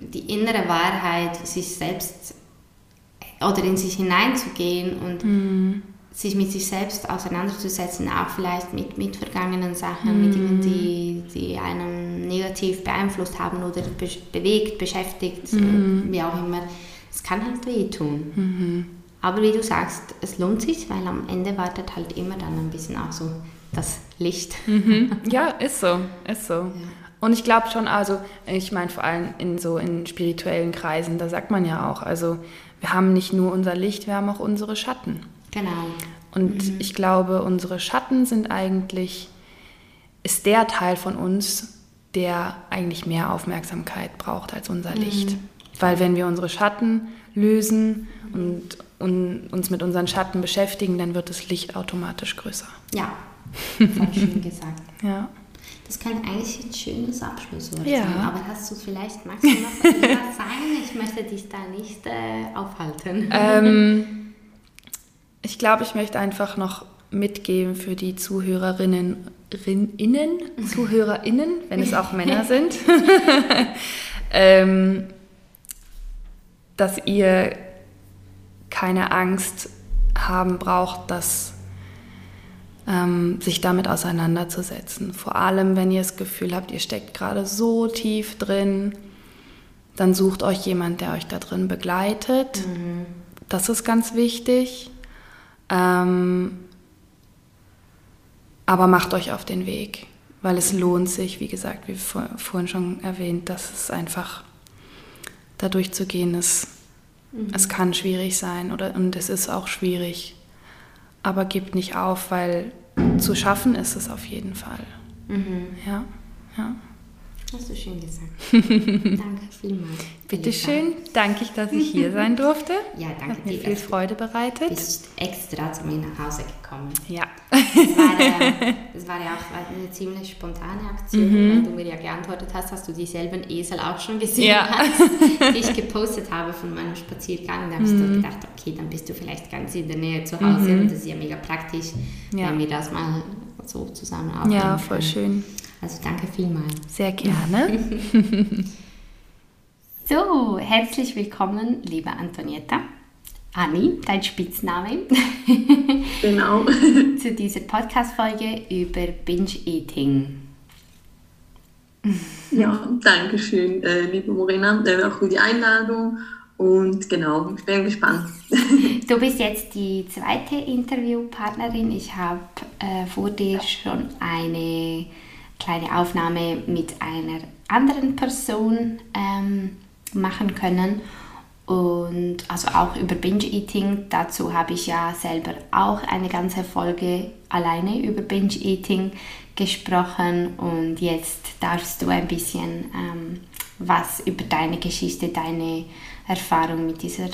die innere Wahrheit, sich selbst oder in sich hineinzugehen und mhm. Sich mit sich selbst auseinanderzusetzen, auch vielleicht mit, mit vergangenen Sachen, mhm. mit Dingen, die, die einen negativ beeinflusst haben oder be bewegt, beschäftigt, mhm. wie auch immer. Es kann halt wehtun. Mhm. Aber wie du sagst, es lohnt sich, weil am Ende wartet halt immer dann ein bisschen auch so das Licht. Mhm. Ja, ist so, ist so. Ja. Und ich glaube schon, also ich meine vor allem in so in spirituellen Kreisen, da sagt man ja auch, also wir haben nicht nur unser Licht, wir haben auch unsere Schatten. Genau. Und mhm. ich glaube, unsere Schatten sind eigentlich, ist der Teil von uns, der eigentlich mehr Aufmerksamkeit braucht als unser Licht. Mhm. Weil wenn wir unsere Schatten lösen und und uns mit unseren Schatten beschäftigen, dann wird das Licht automatisch größer. Ja, voll schön gesagt. Ja. Das könnte eigentlich ein schönes Abschlusswort ja. sein. Aber hast du vielleicht, magst du noch etwas sagen? Ich möchte dich da nicht äh, aufhalten. Ähm, ich glaube, ich möchte einfach noch mitgeben für die Zuhörerinnen, Innen, ZuhörerInnen, wenn es auch Männer sind, ähm, dass ihr keine Angst haben braucht, das, ähm, sich damit auseinanderzusetzen. Vor allem, wenn ihr das Gefühl habt, ihr steckt gerade so tief drin, dann sucht euch jemand, der euch da drin begleitet. Mhm. Das ist ganz wichtig. Ähm, aber macht euch auf den Weg, weil es lohnt sich, wie gesagt, wie vor, vorhin schon erwähnt, dass es einfach da durchzugehen ist Mhm. Es kann schwierig sein oder, und es ist auch schwierig. Aber gebt nicht auf, weil zu schaffen ist es auf jeden Fall. Mhm. Ja, ja. Hast du schön gesagt. danke vielmals. Bitte schön. Danke ich, dass ich hier sein durfte. Ja, danke Hat mir dir. viel dass du Freude bereitet. bist extra zu mir nach Hause gekommen. Ja. Das war, ja, das war ja auch eine ziemlich spontane Aktion. Mhm. Weil du mir ja geantwortet hast, hast du dieselben Esel auch schon gesehen Ja. hast, die ich gepostet habe von meinem Spaziergang. Da habe ich Mhm. gedacht, okay, dann bist du vielleicht ganz in der Nähe zu Hause. Und das ist ja mega praktisch, Ja. wenn wir das mal so zusammen aufnehmen Ja, voll können. schön. Also danke vielmals. Sehr gerne. So, herzlich willkommen, liebe Antonietta. Anni, dein Spitzname, Genau. zu dieser Podcast-Folge über Binge-Eating. Ja, danke schön, äh, liebe Morena, äh, auch für die Einladung. Und genau, ich bin gespannt. Du bist jetzt die zweite Interviewpartnerin. Ich habe äh, vor dir schon eine kleine Aufnahme mit einer anderen Person ähm, machen können. Und also auch über Binge-Eating. Dazu habe ich ja selber auch eine ganze Folge alleine über Binge-Eating gesprochen. Und jetzt darfst du ein bisschen ähm, was über deine Geschichte, deine Erfahrung mit dieser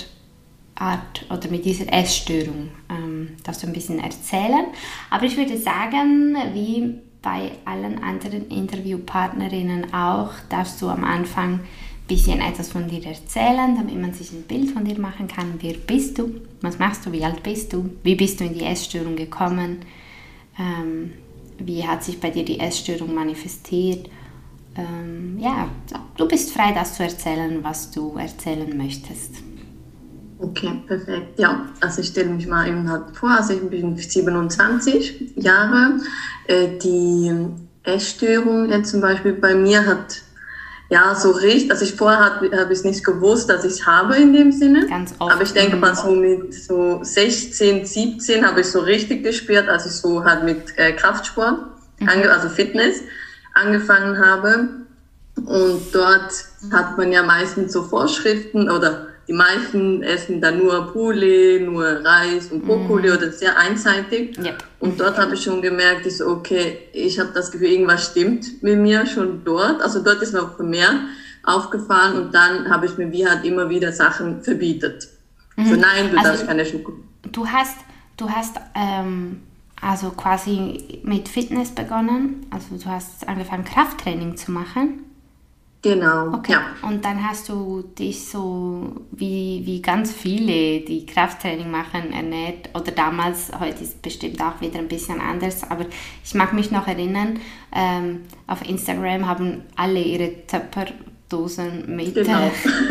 Art oder mit dieser Essstörung ähm, darfst du ein bisschen erzählen. Aber ich würde sagen, wie bei allen anderen Interviewpartnerinnen auch, darfst du am Anfang ein bisschen etwas von dir erzählen, damit man sich ein Bild von dir machen kann. Wer bist du? Was machst du? Wie alt bist du? Wie bist du in die Essstörung gekommen? Ähm, wie hat sich bei dir die Essstörung manifestiert? Ähm, ja, du bist frei, das zu erzählen, was du erzählen möchtest. Okay, perfekt. Ja, also ich stelle mich mal eben halt vor, also ich bin 27 Jahre. Äh, die Essstörung jetzt zum Beispiel bei mir hat ja so richtig, also ich vorher habe hab ich nicht gewusst, dass ich es habe in dem Sinne. Ganz oft. Aber ich denke Mhm. mal so mit so 16, 17 habe ich so richtig gespürt, als ich so halt mit äh, Kraftsport, ange also Fitness, angefangen habe. Und dort hat man ja meistens so Vorschriften oder die meisten essen dann nur Poulet, nur Reis und Brokkoli oder sehr einseitig. Yep. Und dort habe ich schon gemerkt, ich so, okay, ich habe das Gefühl, irgendwas stimmt mit mir schon dort. Also dort ist noch mehr aufgefallen und dann habe ich mir wie halt immer wieder Sachen verbietet. So, nein, du Also- darfst keine Schokolade. Du hast, du hast ähm, also quasi mit Fitness begonnen. Also du hast angefangen Krafttraining zu machen. Genau, Okay. ja. Und dann hast du dich so wie, wie ganz viele, die Krafttraining machen, ernährt. Oder damals, heute ist bestimmt auch wieder ein bisschen anders. Aber ich mag mich noch erinnern, ähm, auf Instagram haben alle ihre Töpperdosen mit, Genau.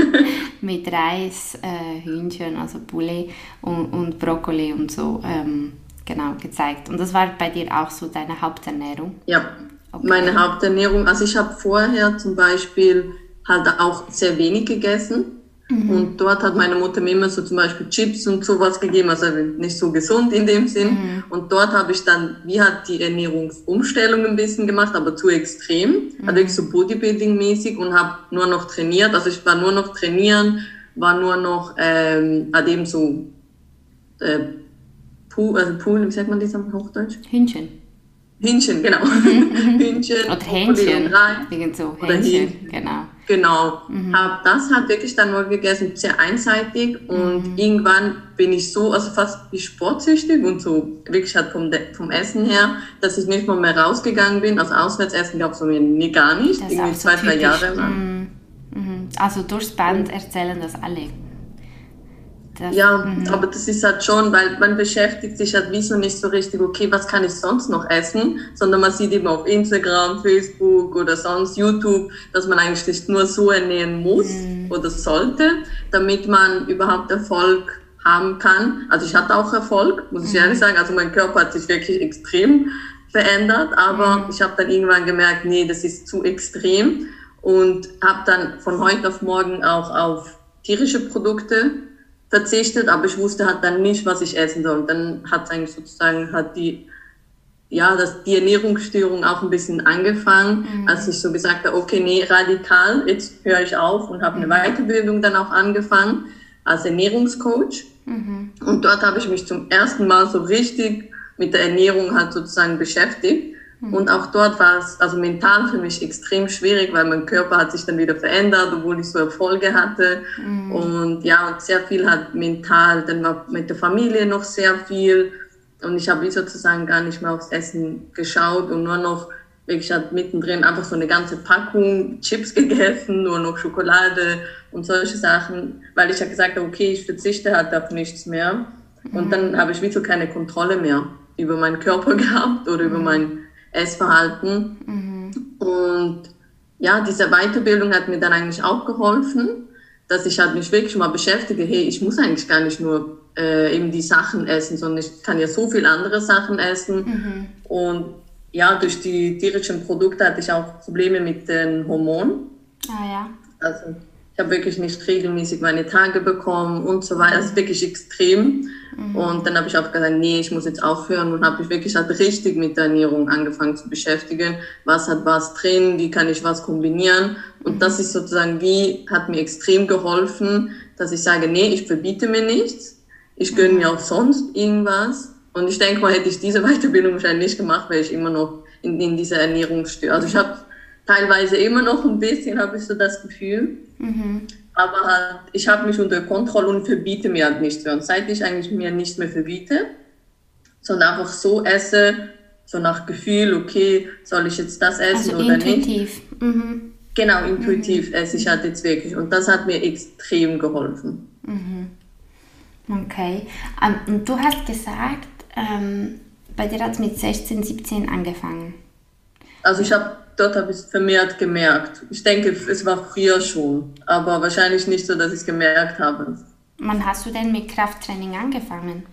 mit Reis, äh, Hühnchen, also Poulet und, und Brokkoli und so ähm, genau gezeigt. Und das war bei dir auch so deine Haupternährung. Ja, Okay. meine Haupternährung. Also ich habe vorher zum Beispiel halt auch sehr wenig gegessen. Und dort hat meine Mutter mir immer so zum Beispiel Chips und sowas gegeben, also nicht so gesund in dem Sinn. Und dort habe ich dann, wie hat die Ernährungsumstellung ein bisschen gemacht, aber zu extrem, also wirklich so Bodybuilding-mäßig und habe nur noch trainiert. Also ich war nur noch trainieren, war nur noch, ähm, halt eben so, äh, Pool, also Pool, wie sagt man das auf Hochdeutsch? Hühnchen. Hähnchen, genau. Hühnchen. Oder Brokkoli Hähnchen. und Reis. Irgend so, Oder Hähnchen, Hähnchen. genau. Genau. Hab das halt wirklich dann nur gegessen, sehr einseitig. Und irgendwann bin ich so, also fast wie sportsüchtig und so wirklich halt vom, vom Essen her, dass ich nicht mal mehr rausgegangen bin. Also Auswärtsessen gab es mir nie gar nicht. Das ist Irgendwie so zwei, drei typisch. Jahre lang. Mhm. Mhm. Also durchs Band erzählen das alle. Das, Ja, mhm. aber das ist halt schon, weil man beschäftigt sich halt wieso nicht so richtig, okay, was kann ich sonst noch essen, sondern man sieht eben auf Instagram, Facebook oder sonst YouTube, dass man eigentlich sich nur so ernähren muss oder sollte, damit man überhaupt Erfolg haben kann. Also ich hatte auch Erfolg, muss ich ehrlich sagen. Also mein Körper hat sich wirklich extrem verändert, aber ich habe dann irgendwann gemerkt, nee, das ist zu extrem und habe dann von heute auf morgen auch auf tierische Produkte verzichtet, aber ich wusste halt dann nicht, was ich essen soll. Und dann hat eigentlich sozusagen hat die ja, das, die Ernährungsstörung auch ein bisschen angefangen, als ich so gesagt habe, okay, nee, radikal, jetzt höre ich auf und habe eine Weiterbildung dann auch angefangen als Ernährungscoach. Und dort habe ich mich zum ersten Mal so richtig mit der Ernährung halt sozusagen beschäftigt Mhm. Und auch dort war es also mental für mich extrem schwierig, weil mein Körper hat sich dann wieder verändert, obwohl ich so Erfolge hatte. Mhm. Und ja, und sehr viel hat mental, dann war mit der Familie noch sehr viel. Und ich habe wie sozusagen gar nicht mehr aufs Essen geschaut und nur noch wirklich hat mittendrin einfach so eine ganze Packung Chips gegessen, nur noch Schokolade und solche Sachen, weil ich ja gesagt habe, okay, ich verzichte halt auf nichts mehr. Und dann mhm. habe ich wie so keine Kontrolle mehr über meinen Körper gehabt oder über mhm. mein Essverhalten. Mhm. Und ja, diese Weiterbildung hat mir dann eigentlich auch geholfen, dass ich halt mich wirklich mal beschäftige, hey, ich muss eigentlich gar nicht nur äh, eben die Sachen essen, sondern ich kann ja so viel andere Sachen essen. Mhm. Und ja, durch die tierischen Produkte hatte ich auch Probleme mit den Hormonen. Ah ja. Also ich habe wirklich nicht regelmäßig meine Tage bekommen und so weiter. Das ist wirklich extrem. Mhm. Und dann habe ich auch gesagt, nee, ich muss jetzt aufhören und habe mich wirklich halt richtig mit der Ernährung angefangen zu beschäftigen. Was hat was drin? Wie kann ich was kombinieren? Und mhm. das ist sozusagen wie, hat mir extrem geholfen, dass ich sage, nee, ich verbiete mir nichts. Ich gönne mhm. mir auch sonst irgendwas. Und ich denke mal, hätte ich diese Weiterbildung wahrscheinlich nicht gemacht, wäre ich immer noch in, in dieser Ernährungsstörung. Also ich habe teilweise immer noch ein bisschen, habe ich so das Gefühl. Mhm. Aber halt, ich habe mich unter Kontrolle und verbiete mir halt nichts mehr. Und seit ich eigentlich mir nicht mehr verbiete, sondern einfach so esse, so nach Gefühl, okay, soll ich jetzt das essen also oder intuitiv. nicht? Mhm. Genau, intuitiv mhm. esse ich halt jetzt wirklich. Und das hat mir extrem geholfen. Mhm. Okay. Um, ähm, und du hast gesagt, ähm, bei dir hat es mit 16, 17 angefangen. Also ich habe dort habe ich es vermehrt gemerkt. Ich denke, es war früher schon, aber wahrscheinlich nicht so, dass ich es gemerkt habe. Wann hast du denn mit Krafttraining angefangen?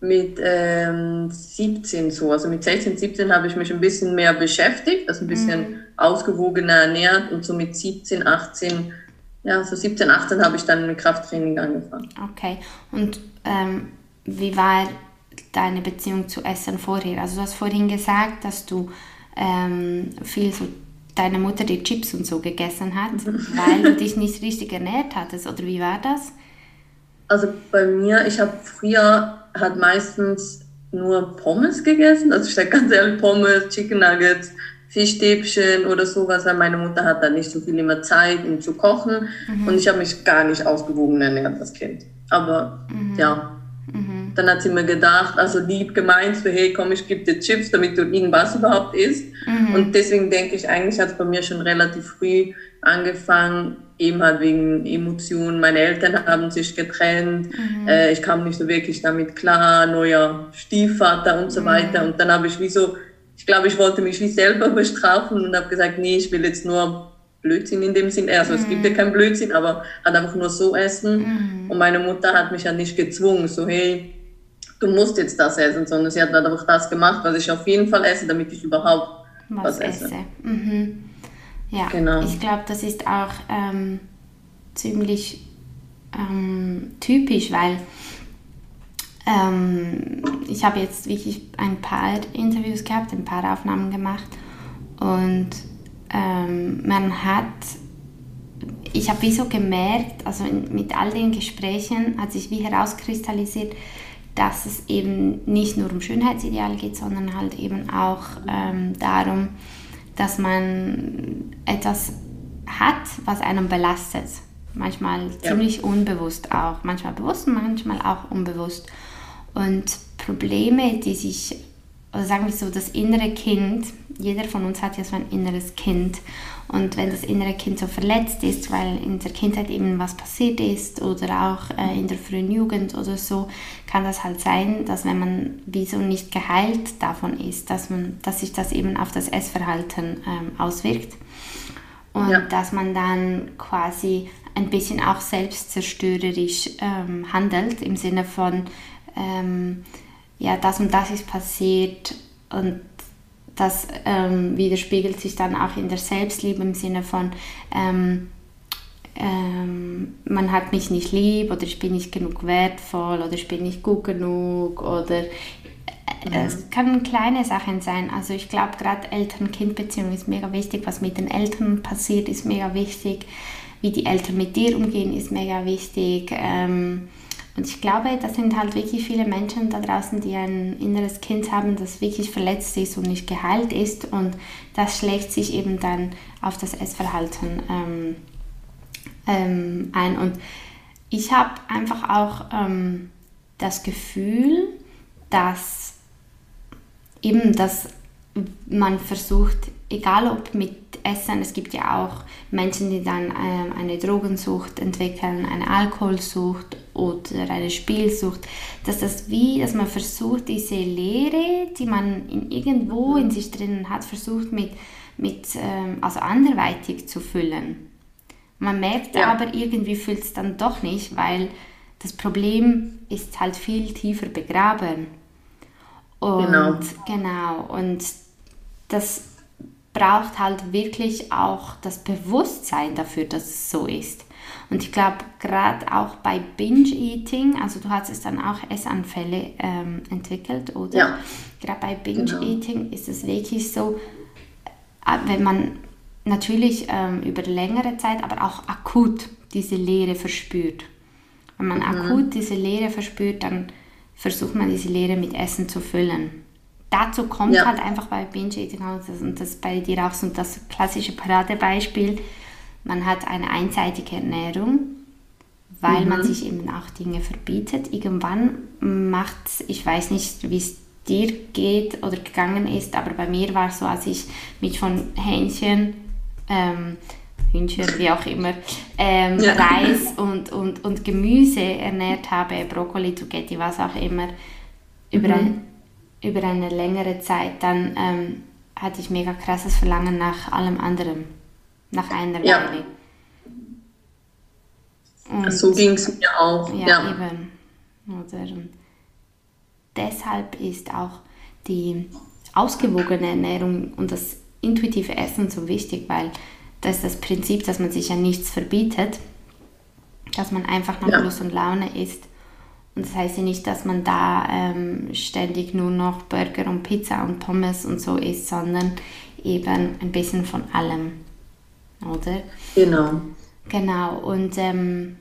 Mit ähm, 17 so, also mit 16, 17 habe ich mich ein bisschen mehr beschäftigt, also ein bisschen mhm. ausgewogener ernährt und so mit 17, 18, ja, so 17, 18 habe ich dann mit Krafttraining angefangen. Okay, und ähm, wie war deine Beziehung zu Essen vorher? Also du hast vorhin gesagt, dass du ähm, viel so deine Mutter die Chips und so gegessen hat, weil du dich nicht richtig ernährt hattest, oder wie war das? Also bei mir, ich habe früher hat meistens nur Pommes gegessen, also ich sage ganz ehrlich, Pommes, Chicken Nuggets, Fischstäbchen oder sowas, weil meine Mutter hat da nicht so viel immer Zeit, um zu kochen mhm. und ich habe mich gar nicht ausgewogen ernährt als Kind. Aber mhm. ja. Dann hat sie mir gedacht, also lieb gemeint, so hey, komm, ich gebe dir Chips, damit du irgendwas überhaupt isst. Mhm. Und deswegen denke ich, eigentlich hat es bei mir schon relativ früh angefangen, eben halt wegen Emotionen. Meine Eltern haben sich getrennt, mhm. äh, ich kam nicht so wirklich damit klar, neuer Stiefvater und so mhm. weiter. Und dann habe ich wie so, ich glaube, ich wollte mich wie selber bestrafen und habe gesagt, nee, ich will jetzt nur Blödsinn in dem Sinn. Also mhm. es gibt ja mhm. keinen Blödsinn, aber halt einfach nur so essen. Mhm. Und meine Mutter hat mich ja nicht gezwungen, so hey, du musst jetzt das essen, sondern sie hat dann einfach das gemacht, was ich auf jeden Fall esse, damit ich überhaupt was, was esse. esse. Mhm. Ja, genau. ich glaube, das ist auch ähm, ziemlich ähm, typisch, weil ähm, ich habe jetzt wirklich ein paar Interviews gehabt, ein paar Aufnahmen gemacht und ähm, man hat, ich habe wie so gemerkt, also mit all den Gesprächen hat sich wie herauskristallisiert, dass es eben nicht nur um Schönheitsideal geht, sondern halt eben auch ähm, darum, dass man etwas hat, was einen belastet. Manchmal ja. ziemlich unbewusst auch, manchmal bewusst, manchmal auch unbewusst. Und Probleme, die sich oder sagen wir so, das innere Kind, jeder von uns hat ja so ein inneres Kind. Und wenn das innere Kind so verletzt ist, weil in der Kindheit eben was passiert ist oder auch äh, in der frühen Jugend oder so, kann das halt sein, dass wenn man wieso nicht geheilt davon ist, dass, man, dass sich das eben auf das Essverhalten ähm, auswirkt. Und ja. dass man dann quasi ein bisschen auch selbstzerstörerisch ähm, handelt, im Sinne von, ähm, ja, das und das ist passiert und das ähm, widerspiegelt sich dann auch in der Selbstliebe im Sinne von, ähm, ähm, man hat mich nicht lieb oder ich bin nicht genug wertvoll oder ich bin nicht gut genug oder äh, mhm. es können kleine Sachen sein. Also ich glaube gerade Eltern-Kind-Beziehung ist mega wichtig, was mit den Eltern passiert ist mega wichtig, wie die Eltern mit dir umgehen ist mega wichtig. Ähm, Und ich glaube, das sind halt wirklich viele Menschen da draußen, die ein inneres Kind haben, das wirklich verletzt ist und nicht geheilt ist. Und das schlägt sich eben dann auf das Essverhalten ähm, ähm, ein. Und ich habe einfach auch ähm, das Gefühl, dass eben, dass man versucht, egal ob mit Essen, es gibt ja auch Menschen, die dann ähm, eine Drogensucht entwickeln, eine Alkoholsucht oder eine Spielsucht, dass das wie, dass man versucht, diese Leere, die man in irgendwo in sich drinnen hat, versucht mit, mit ähm, also anderweitig zu füllen. Man merkt ja. aber irgendwie fühlt es dann doch nicht, weil das Problem ist halt viel tiefer begraben. Und genau. genau und das braucht halt wirklich auch das Bewusstsein dafür, dass es so ist. Und ich glaube, gerade auch bei Binge-Eating, also du hast es dann auch Essanfälle ähm, entwickelt, oder? Ja. Gerade bei Binge-Eating genau. ist es wirklich so, äh, wenn man natürlich ähm, über längere Zeit, aber auch akut diese Leere verspürt. Wenn man mhm. akut diese Leere verspürt, dann versucht man diese Leere mit Essen zu füllen. Dazu kommt ja. halt einfach bei Binge-Eating und das bei dir auch so das klassische Paradebeispiel, man hat eine einseitige Ernährung, weil mhm. man sich eben auch Dinge verbietet. Irgendwann macht ich weiß nicht, wie es dir geht oder gegangen ist, aber bei mir war es so, als ich mich von Hähnchen ähm, Hühnchen, wie auch immer, ähm, ja. Reis und, und, und Gemüse ernährt habe, Brokkoli, Zucchetti, was auch immer, über, mhm. ein, über eine längere Zeit, dann ähm, hatte ich mega krasses Verlangen nach allem anderen, nach einer ja. Und, so ging es mir auch. Ja, ja. eben. Oder, und deshalb ist auch die ausgewogene Ernährung und das intuitive Essen so wichtig, weil das ist das Prinzip, dass man sich ja nichts verbietet, dass man einfach nach ja. Lust und Laune isst. Und das heißt ja nicht, dass man da ähm, ständig nur noch Burger und Pizza und Pommes und so isst, sondern eben ein bisschen von allem. Oder? Genau. Genau. Und ähm,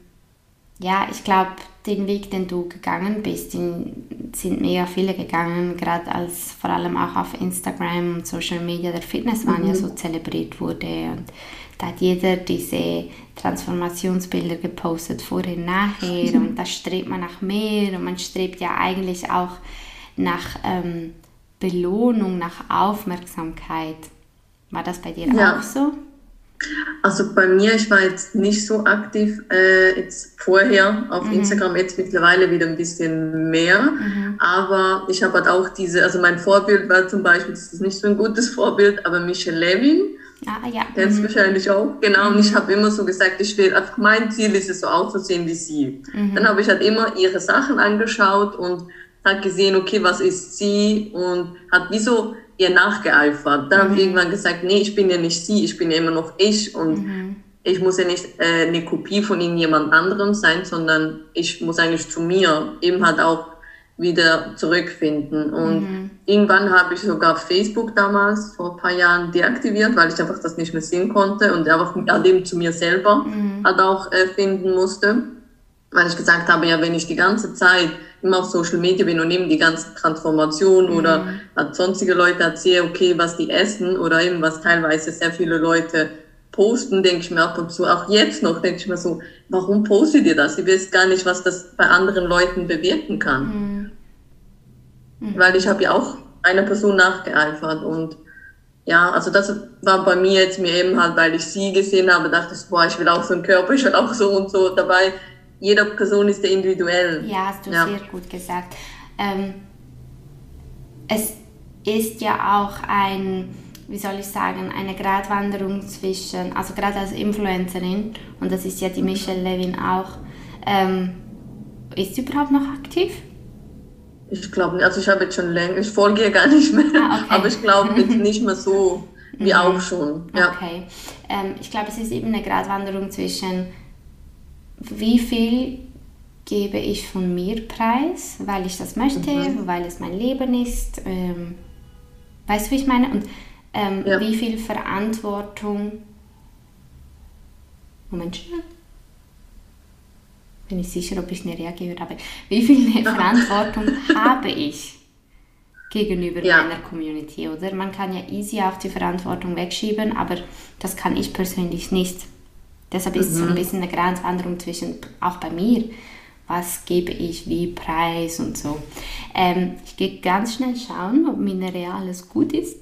ja, ich glaube, den Weg, den du gegangen bist, den sind mega viele gegangen, gerade als vor allem auch auf Instagram und Social Media der Fitnesswahn mhm. ja so zelebriert wurde. Und da hat jeder diese Transformationsbilder gepostet, vorher, nachher. Und da strebt man nach mehr und man strebt ja eigentlich auch nach ähm, Belohnung, nach Aufmerksamkeit. War das bei dir ja. auch so? Also bei mir, ich war jetzt nicht so aktiv äh, jetzt vorher auf mhm. Instagram, jetzt mittlerweile wieder ein bisschen mehr. Mhm. Aber ich habe halt auch diese, also mein Vorbild war zum Beispiel, das ist nicht so ein gutes Vorbild, aber Michelle Levin. Ah, ja. Kennst mhm. wahrscheinlich auch. Genau. Und ich mhm. habe immer so gesagt, ich will, einfach mein Ziel ist es, so auszusehen wie sie. Mhm. Dann habe ich halt immer ihre Sachen angeschaut und hat gesehen, okay, was ist sie und hat wie so ihr nachgeeifert. Dann mhm. habe ich irgendwann gesagt, nee, ich bin ja nicht sie, ich bin ja immer noch ich und mhm. ich muss ja nicht äh, eine Kopie von irgendjemand anderem sein, sondern ich muss eigentlich zu mir eben halt auch wieder zurückfinden. Und mhm. irgendwann habe ich sogar Facebook damals vor ein paar Jahren deaktiviert, weil ich einfach das nicht mehr sehen konnte und einfach dem zu mir selber mhm. halt auch äh, finden musste. Weil ich gesagt habe, ja, wenn ich die ganze Zeit immer auf Social Media bin und eben die ganze Transformation mhm. oder sonstige Leute erzähle, okay, was die essen oder eben was teilweise sehr viele Leute posten, denke ich mir ab und zu, auch jetzt noch, denke ich mir so, warum postet ihr das? Ihr wisst gar nicht, was das bei anderen Leuten bewirken kann. Mhm. Mhm. Weil ich habe ja auch einer Person nachgeeifert und ja, also das war bei mir jetzt mir eben halt, weil ich sie gesehen habe, dachte ich, boah, ich will auch so einen Körper, ich will auch so und so dabei jede Person ist ja individuell. Ja, hast du ja. sehr gut gesagt. Ähm, es ist ja auch ein, wie soll ich sagen, eine Gratwanderung zwischen, also gerade als Influencerin, und das ist ja die Michelle Levin auch, ähm, ist sie überhaupt noch aktiv? Ich glaube nicht, also ich habe jetzt schon länger, ich folge ihr gar nicht mehr, ah, okay. aber ich glaube jetzt nicht mehr so wie mhm. auch schon. Ja. Okay, ähm, ich glaube, es ist eben eine Gratwanderung zwischen wie viel gebe ich von mir preis, weil ich das möchte, mhm. weil es mein Leben ist. Ähm, weißt du, wie ich meine? Und ähm, ja. wie viel Verantwortung. Moment schnell. Bin ich sicher, ob ich Nerea gehört habe. Wie viel Verantwortung habe ich gegenüber Ja. meiner Community, oder? Man kann ja easy auch die Verantwortung wegschieben, aber das kann ich persönlich nicht. Deshalb ist es so ein bisschen eine Grenzwanderung zwischen, auch bei mir, was gebe ich wie Preis und so. Ähm, ich gehe ganz schnell schauen, ob mit Nerea alles gut ist.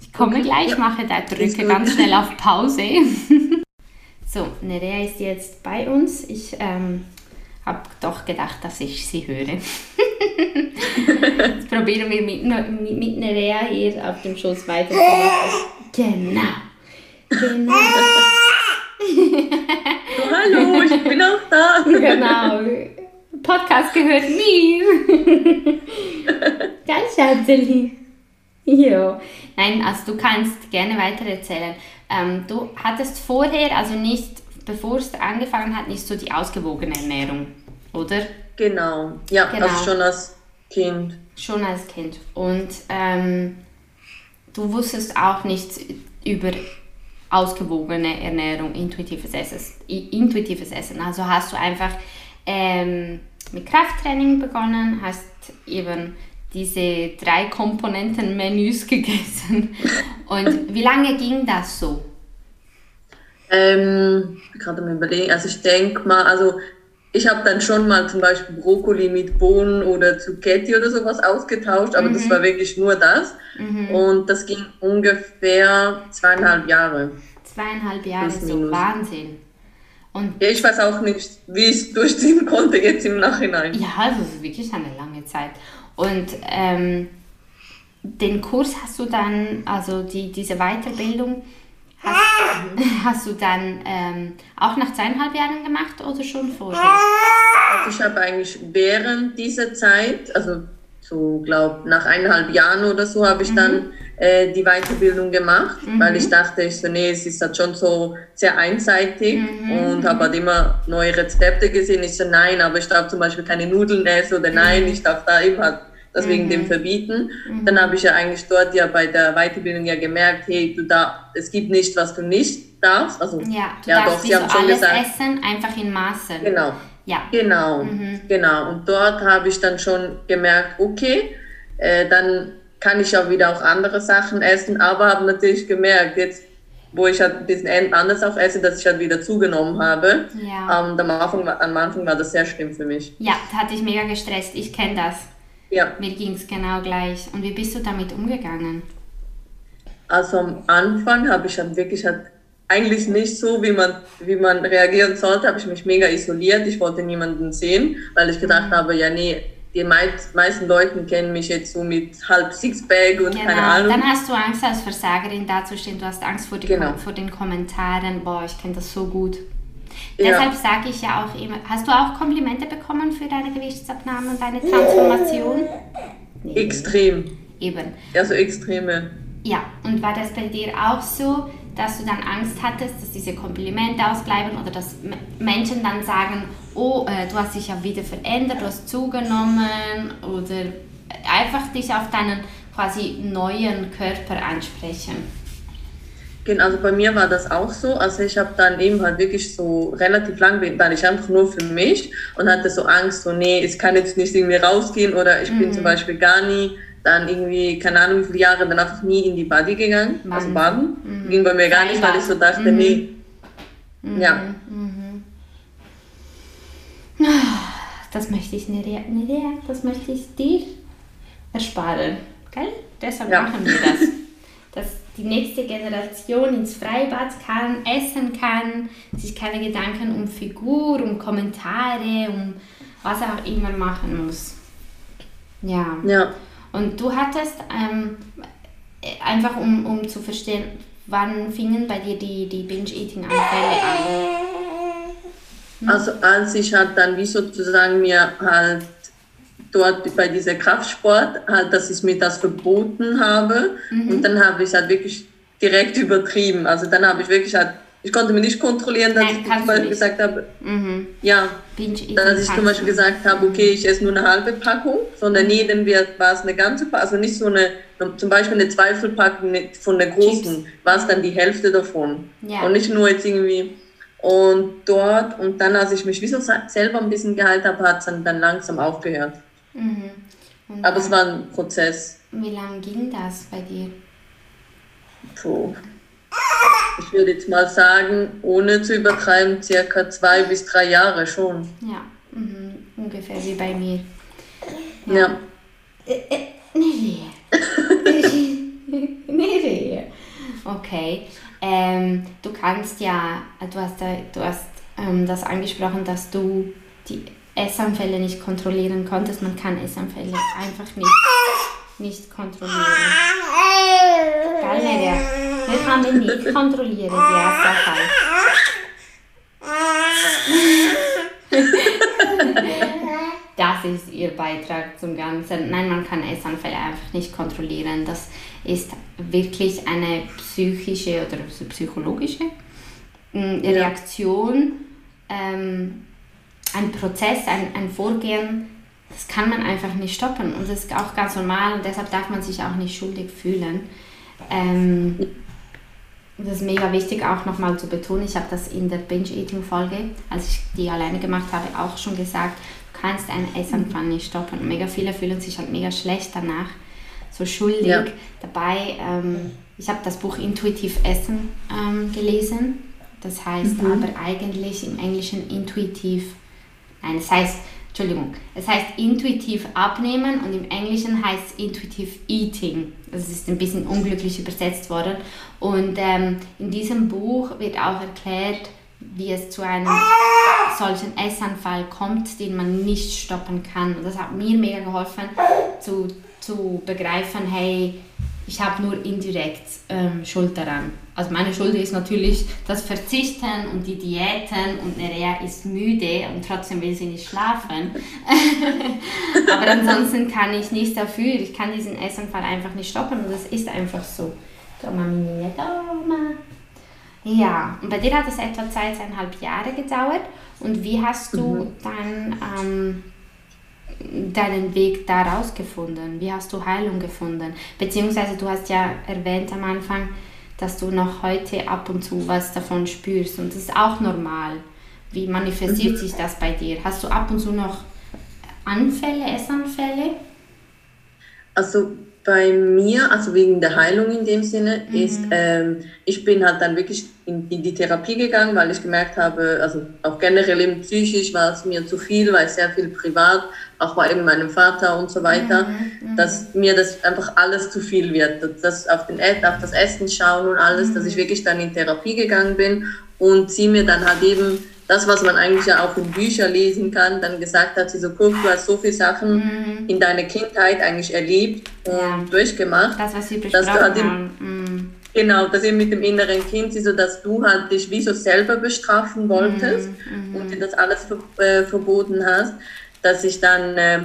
Ich komme gleich, ja. mache da, drücke ganz schnell auf Pause. so, Nerea ist jetzt bei uns. Ich ähm, habe doch gedacht, dass ich sie höre. jetzt probieren wir mit, mit, mit Nerea hier auf dem Schoß weiterzumachen. Genau. Genau. Hallo, ich bin auch da. Genau. Podcast gehört mir. Ganz Schatzeli. Jo. Nein, also du kannst gerne weiter erzählen. Ähm, du hattest vorher, also nicht, bevor es angefangen hat, nicht so die ausgewogene Ernährung, oder? Genau, ja, Genau. also schon als Kind. Schon als Kind. Und ähm, du wusstest auch nichts über ausgewogene Ernährung, intuitives Essen. Intuitives Essen. Also hast du einfach ähm, mit Krafttraining begonnen, hast eben diese drei Komponenten Menüs gegessen. Und wie lange ging das so? Ähm, gerade am überlegen, also ich denke mal, also ich habe dann schon mal zum Beispiel Brokkoli mit Bohnen oder Zucchetti oder sowas ausgetauscht, aber das war wirklich nur das. Und das ging ungefähr zweieinhalb Jahre. Zweieinhalb Jahre, Plus, so. Wahnsinn. Und Ja, ich weiß auch nicht, wie ich es durchziehen konnte jetzt im Nachhinein. Ja, also es ist wirklich eine lange Zeit. Und ähm, den Kurs hast du dann, also die, diese Weiterbildung, hast, hast du dann ähm, auch nach zweieinhalb Jahren gemacht oder schon vorher? Ich habe eigentlich während dieser Zeit, also so glaube nach eineinhalb Jahren oder so, habe ich dann äh, die Weiterbildung gemacht, weil ich dachte, ich so, nee, es ist halt schon so sehr einseitig und habe halt immer neue Rezepte gesehen. Ich so, nein, aber ich darf zum Beispiel keine Nudeln essen oder nein, ich darf da eben halt das wegen dem verbieten. Dann habe ich ja eigentlich dort ja bei der Weiterbildung ja gemerkt, hey, du da, es gibt nicht, was du nicht darfst. Also, Ja, du ja darfst doch, sie haben schon alles gesagt, essen, einfach in Maßen. genau. Ja. Genau, genau. Und dort habe ich dann schon gemerkt, okay, äh, dann kann ich auch wieder auch andere Sachen essen, aber habe natürlich gemerkt, jetzt, wo ich halt ein bisschen anders auch esse, dass ich halt wieder zugenommen habe. Ja. Und am Anfang, am Anfang war das sehr schlimm für mich. Ja, da hatte ich mega gestresst. Ich kenne das. Ja, Mir ging es genau gleich. Und wie bist du damit umgegangen? also am Anfang habe ich halt wirklich halt eigentlich nicht so, wie man, wie man reagieren sollte, habe ich mich mega isoliert. Ich wollte niemanden sehen, weil ich gedacht habe, ja nee, die meist, meisten Leute kennen mich jetzt so mit halb Sixpack und keine Genau, Ahnung. dann hast du Angst als Versagerin dazustehen, du hast Angst vor, die Genau. Vor den Kommentaren, boah, ich kenne das so gut. Ja. Deshalb sage ich ja auch immer, hast du auch Komplimente bekommen für deine Gewichtsabnahme und deine Transformation? Nee, Extrem. Eben. Also extreme. Ja, und war das bei dir auch so, dass du dann Angst hattest, dass diese Komplimente ausbleiben oder dass Menschen dann sagen, oh, äh, du hast dich ja wieder verändert, du hast zugenommen oder einfach dich auf deinen quasi neuen Körper ansprechen? Genau, also bei mir war das auch so. Also ich habe dann eben halt wirklich so relativ lang, war ich einfach nur für mich und hatte so Angst, so nee, es kann jetzt nicht irgendwie rausgehen oder ich bin zum Beispiel gar nie dann irgendwie, keine Ahnung wie viele Jahre, dann einfach nie in die Body gegangen, also Wahnsinn. baden. Ging bei mir gar nicht, weil ich so dachte, nee. Ja, Das möchte ich Nerea, Nerea, das möchte ich dir ersparen. Gell? Deshalb Ja. machen wir das. Dass die nächste Generation ins Freibad kann, essen kann, sich keine Gedanken um Figur, um Kommentare, um was auch immer machen muss. Ja. ja. Und du hattest ähm, äh, einfach um, um zu verstehen, wann fingen bei dir die, die Binge-Eating-Anfälle an? Also als ich halt dann wie sozusagen mir halt dort bei dieser Kraftsport halt, dass ich mir das verboten habe und dann habe ich halt wirklich direkt übertrieben. Also dann habe ich wirklich halt, ich konnte mich nicht kontrollieren, dass Nein, ich zum Beispiel gesagt habe, Mhm. ja, dass ich zum Beispiel gesagt habe, okay, ich esse nur eine halbe Packung, sondern nee, dann wird- war es eine ganze Packung, also nicht so eine, zum Beispiel eine Zweifelpackung von der großen, war es dann die Hälfte davon. Ja. Und nicht nur jetzt irgendwie, Und dort, und dann, als ich mich wie so selber ein bisschen geheilt habe, hat es dann, dann langsam aufgehört. Mhm. Aber es war ein Prozess. Wie lange ging das bei dir? Puh. Ich würde jetzt mal sagen, ohne zu übertreiben, circa zwei bis drei Jahre schon. Ja, mhm. ungefähr wie bei mir. Ja. ja. Äh, äh, nee. nee. Okay. Ähm, du kannst ja, du hast, du hast ähm, das angesprochen, dass du die Essanfälle nicht kontrollieren konntest. Man kann Essanfälle einfach nicht, nicht kontrollieren. Geil, Wir können nicht kontrollieren, die Essanfälle. Das ist ihr Beitrag zum Ganzen. Nein, man kann Essanfälle einfach nicht kontrollieren. Das ist wirklich eine psychische oder psychologische mm, Reaktion, ähm, ein Prozess, ein, ein Vorgehen, das kann man einfach nicht stoppen. Und das ist auch ganz normal und deshalb darf man sich auch nicht schuldig fühlen. Ähm, das ist mega wichtig auch nochmal zu betonen. Ich habe das in der Binge-Eating-Folge, als ich die alleine gemacht habe, auch schon gesagt kannst einen Essanfall nicht stoppen. Und mega viele fühlen sich halt mega schlecht danach, so schuldig. Ja. Dabei, ähm, ich habe das Buch Intuitiv Essen ähm, gelesen. Das heißt mhm. aber eigentlich im Englischen intuitiv, nein, es heißt, Entschuldigung, es heißt intuitiv abnehmen und im Englischen heißt es intuitiv eating. Das ist ein bisschen unglücklich übersetzt worden. Und ähm, in diesem Buch wird auch erklärt, wie es zu einem solchen Essanfall kommt, den man nicht stoppen kann. Und das hat mir mega geholfen, zu, zu begreifen, hey, ich habe nur indirekt ähm, Schuld daran. Also meine Schuld ist natürlich das Verzichten und die Diäten und Nerea ist müde und trotzdem will sie nicht schlafen. Aber ansonsten kann ich nichts dafür. Ich kann diesen Essanfall einfach nicht stoppen und das ist einfach so. Ja, und bei dir hat es etwa zweieinhalb Jahre gedauert. Und wie hast du mhm. dann ähm, deinen Weg daraus gefunden? Wie hast du Heilung gefunden? Beziehungsweise du hast ja erwähnt am Anfang, dass du noch heute ab und zu was davon spürst. Und das ist auch normal. Wie manifestiert mhm. sich das bei dir? Hast du ab und zu noch Anfälle, Essanfälle? Also bei mir, also wegen der Heilung in dem Sinne, mhm. ist, ähm, ich bin halt dann wirklich in, in, die Therapie gegangen, weil ich gemerkt habe, also auch generell eben psychisch war es mir zu viel, weil sehr viel privat, auch bei eben meinem Vater und so weiter, mhm. mhm. dass mir das einfach alles zu viel wird. Das auf, den, auf das Essen schauen und alles, mhm. dass ich wirklich dann in Therapie gegangen bin und sie mir dann halt eben das, was man eigentlich ja auch in Büchern lesen kann, dann gesagt hat, sie so, guck, du hast so viele Sachen mhm. in deiner Kindheit eigentlich erlebt und ja. durchgemacht. Das, was sie besprochen dass du halt. Mhm. Genau, dass eben mit dem inneren Kind, so dass du halt dich wie so selber bestrafen wolltest mhm. und dir das alles äh, verboten hast, dass ich dann, äh,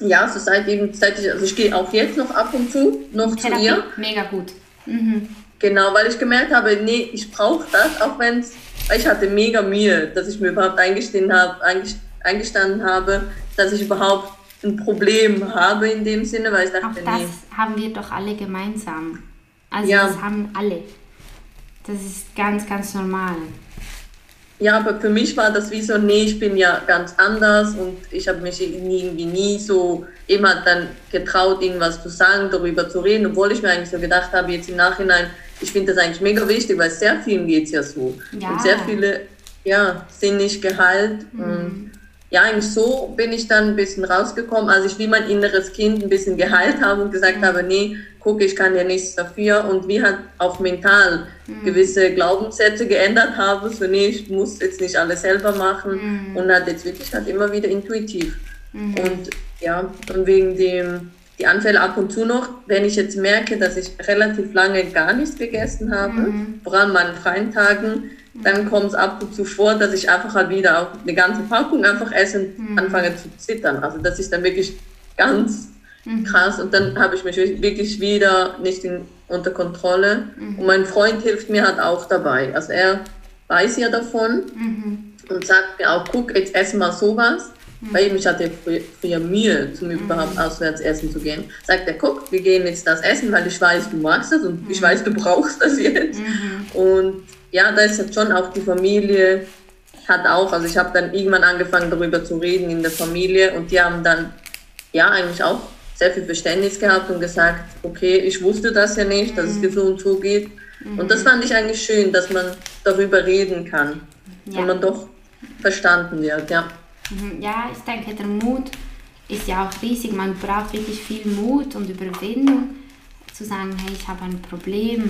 ja, so seit eben, seit ich, also ich gehe auch jetzt noch ab und zu noch Therapie, zu ihr. Mega gut. Mhm. Genau, weil ich gemerkt habe, nee, ich brauche das, auch wenn es ich hatte mega Mühe, dass ich mir überhaupt eingestehen habe, eingestanden habe, dass ich überhaupt ein Problem habe in dem Sinne, weil ich dachte, Auch das nee. haben wir doch alle gemeinsam. Also ja. das haben alle. Das ist ganz, ganz normal. Ja, aber für mich war das wie so, nee, ich bin ja ganz anders und ich habe mich irgendwie nie so immer dann getraut, irgendwas zu sagen, darüber zu reden, obwohl ich mir eigentlich so gedacht habe, jetzt im Nachhinein, ich finde das eigentlich mega wichtig, weil sehr vielen geht es ja so. Ja. Und sehr viele ja, sind nicht geheilt. Mhm. ja, eigentlich so bin ich dann ein bisschen rausgekommen, als ich wie mein inneres Kind ein bisschen geheilt habe und gesagt mhm. habe, nee, guck, ich kann ja nichts dafür und wie halt auch mental mhm. gewisse Glaubenssätze geändert habe, so nee, ich muss jetzt nicht alles selber machen mhm. und halt jetzt wirklich halt immer wieder intuitiv. Mhm. Und ja, und wegen dem die Anfälle ab und zu noch, wenn ich jetzt merke, dass ich relativ lange gar nichts gegessen habe, mhm. vor allem an freien Tagen, dann kommt es ab und zu vor, dass ich einfach halt wieder auch eine ganze Packung einfach esse und mhm. anfange zu zittern. Also das ist dann wirklich ganz mhm. krass und dann habe ich mich wirklich wieder nicht in, unter Kontrolle. Mhm. Und mein Freund hilft mir halt auch dabei. Also er weiß ja davon mhm. und sagt mir auch, guck, jetzt ess mal sowas. Mhm. Weil ich hatte früher, früher Mühe, zum mhm. überhaupt auswärts essen zu gehen. Sagt er, guck, wir gehen jetzt das essen, weil ich weiß, du magst das und mhm. ich weiß, du brauchst das jetzt. Und ja, da ist jetzt schon auch die Familie, hat auch, also ich habe dann irgendwann angefangen darüber zu reden in der Familie und die haben dann ja eigentlich auch sehr viel Verständnis gehabt und gesagt, okay, ich wusste das ja nicht, dass es dir so und so geht. Und das fand ich eigentlich schön, dass man darüber reden kann ja. und man doch verstanden wird, ja. Mhm. Ja, ich denke, der Mut ist ja auch riesig. Man braucht wirklich viel Mut und Überwindung, zu sagen, hey, ich habe ein Problem.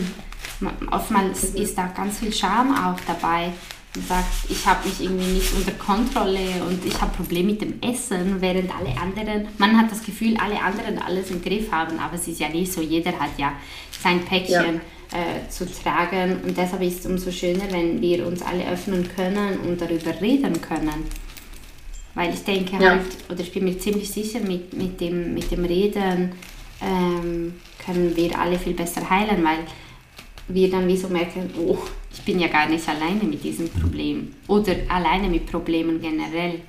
Oftmals ist da ganz viel Scham auch dabei. Man sagt, ich habe mich irgendwie nicht unter Kontrolle und ich habe Probleme mit dem Essen, während alle anderen, man hat das Gefühl, alle anderen alles im Griff haben, aber es ist ja nicht so. Jeder hat ja sein Päckchen. Ja äh, zu tragen. Und deshalb ist es umso schöner, wenn wir uns alle öffnen können und darüber reden können. Weil ich denke ja. halt, oder ich bin mir ziemlich sicher, mit, mit, dem, mit dem Reden ähm, können wir alle viel besser heilen, weil wir dann wie so merken, oh, ich bin ja gar nicht alleine mit diesem Problem oder alleine mit Problemen generell.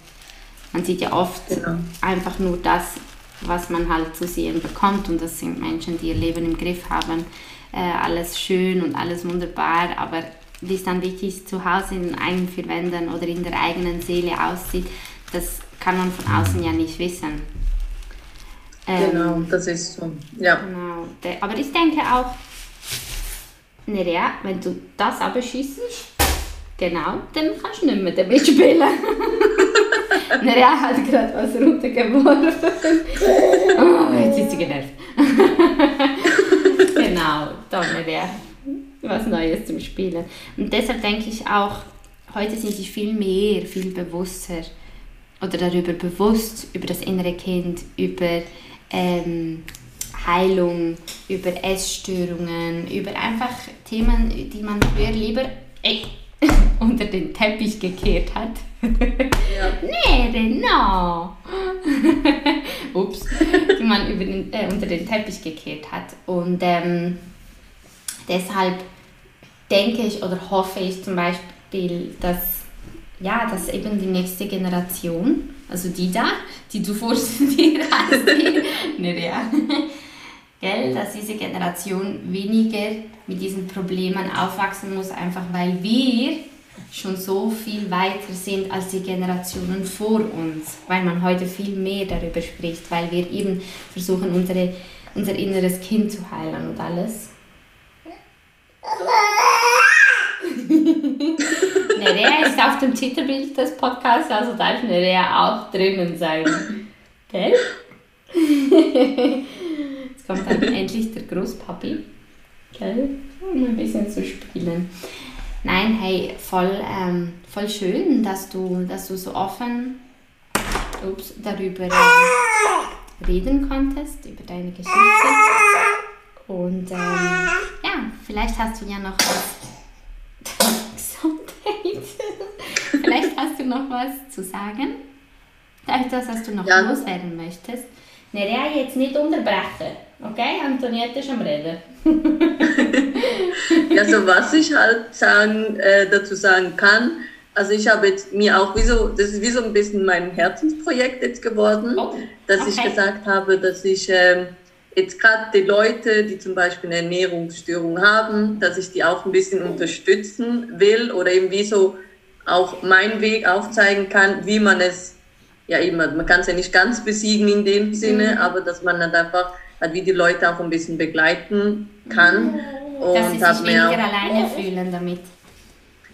Man sieht ja oft genau. einfach nur das, was man halt zu sehen bekommt und das sind Menschen, die ihr Leben im Griff haben äh, alles schön und alles wunderbar, aber wie es dann wirklich zu Hause in den eigenen vier Wänden oder in der eigenen Seele aussieht, das kann man von außen ja nicht wissen. Ähm, genau, das ist so. Ja. Genau. Aber ich denke auch, Nerea, wenn du das abschießt, genau, dann kannst du nicht mehr damit spielen. Nerea hat gerade was runtergeworfen. Oh, jetzt ist sie genervt. genau, da wäre was Neues zum Spielen. Und deshalb denke ich auch, heute sind sie viel mehr, viel bewusster oder darüber bewusst, über das innere Kind, über ähm, Heilung, über Essstörungen, über einfach Themen, die man früher lieber ey, unter den Teppich gekehrt hat. Ja. nee, genau. Ups, die man über den, äh, unter den Teppich gekehrt hat. Und ähm, deshalb denke ich oder hoffe ich zum Beispiel, dass, ja, dass eben die nächste Generation, also die da, die du vor dir hast, die, ja, gell, dass diese Generation weniger mit diesen Problemen aufwachsen muss, einfach weil wir schon so viel weiter sind als die Generationen vor uns, weil man heute viel mehr darüber spricht, weil wir eben versuchen, unsere, unser inneres Kind zu heilen und alles. Nerea ist auf dem Titelbild des Podcasts, also darf Nerea auch drinnen sein. Gell? Jetzt kommt dann endlich der Großpapi. Gell? Um ein bisschen zu spielen. Nein, hey, voll, ähm, voll schön, dass du, dass du so offen ups, darüber äh, reden konntest, über deine Geschichte. Und ähm, ja, vielleicht hast du ja noch was. Gesundheit. vielleicht hast du noch was zu sagen. Etwas, was du noch ja. loswerden möchtest. Nerea, jetzt nicht unterbrechen. Okay, Antoniette ist am Reden. ja, so was ich halt sagen, äh, dazu sagen kann, also ich habe jetzt mir auch, wie so, das ist wie so ein bisschen mein Herzensprojekt jetzt geworden, oh, dass okay. ich gesagt habe, dass ich äh, jetzt gerade die Leute, die zum Beispiel eine Ernährungsstörung haben, dass ich die auch ein bisschen unterstützen will oder eben wie so auch meinen Weg aufzeigen kann, wie man es, ja eben, man kann es ja nicht ganz besiegen in dem Sinne, mhm. aber dass man dann einfach halt wie die Leute auch ein bisschen begleiten kann. Und dass sie sich weniger alleine fühlen damit.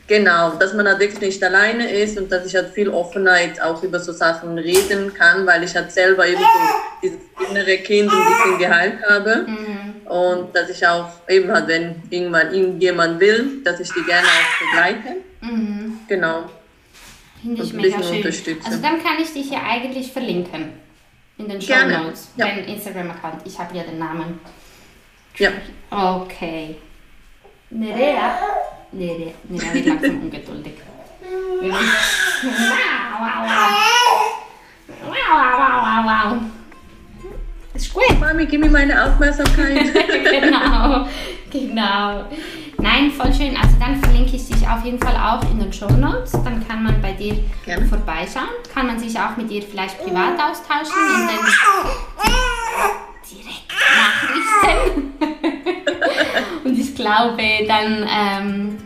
Genau, dass man halt wirklich nicht alleine ist und dass ich halt viel Offenheit auch über so Sachen reden kann, weil ich halt selber eben so dieses innere Kind ein bisschen geheilt habe. Mhm. Und dass ich auch eben halt, wenn irgendwann irgendjemand will, dass ich die gerne auch begleite. Mhm. Genau. Finde ich mega schön. Also dann kann ich dich ja eigentlich verlinken in den Show Notes, ja. deinen Instagram-Account. Ich habe ja den Namen. Ja. Okay. Nerea. Nerea, Nerea wird langsam ungeduldig. wow, wow, wow. Wow, wow, wow, wow. Ist gut. Mami, gib mir meine Aufmerksamkeit. genau, genau. Nein, voll schön. Also dann verlinke ich dich auf jeden Fall auch in den Show Notes. Dann kann man bei dir Gerne. vorbeischauen. Kann man sich auch mit dir vielleicht privat austauschen in den Direktnachrichten. Und ich glaube, dann ähm,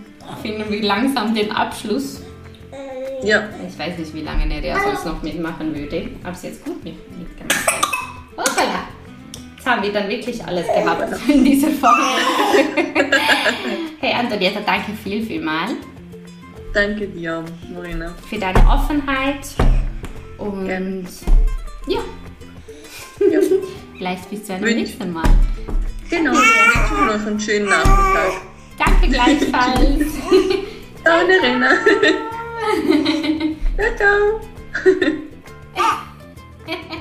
finden wir langsam den Abschluss. Ja. Ich weiß nicht, wie lange Nerea sonst noch mitmachen würde, aber sie jetzt gut mit, mitgemacht hat. Hoppala! Jetzt haben wir dann wirklich alles gehabt in dieser Folge. hey Antonietta, danke viel, viel mal Danke dir, Marina. für deine Offenheit und Gerne. ja, Ja. vielleicht bis zu einem Wünsch- nächsten Mal. Genau, ich wünsche noch einen schönen Nachmittag. Danke gleichfalls. ciao, Nerena. ciao, ciao.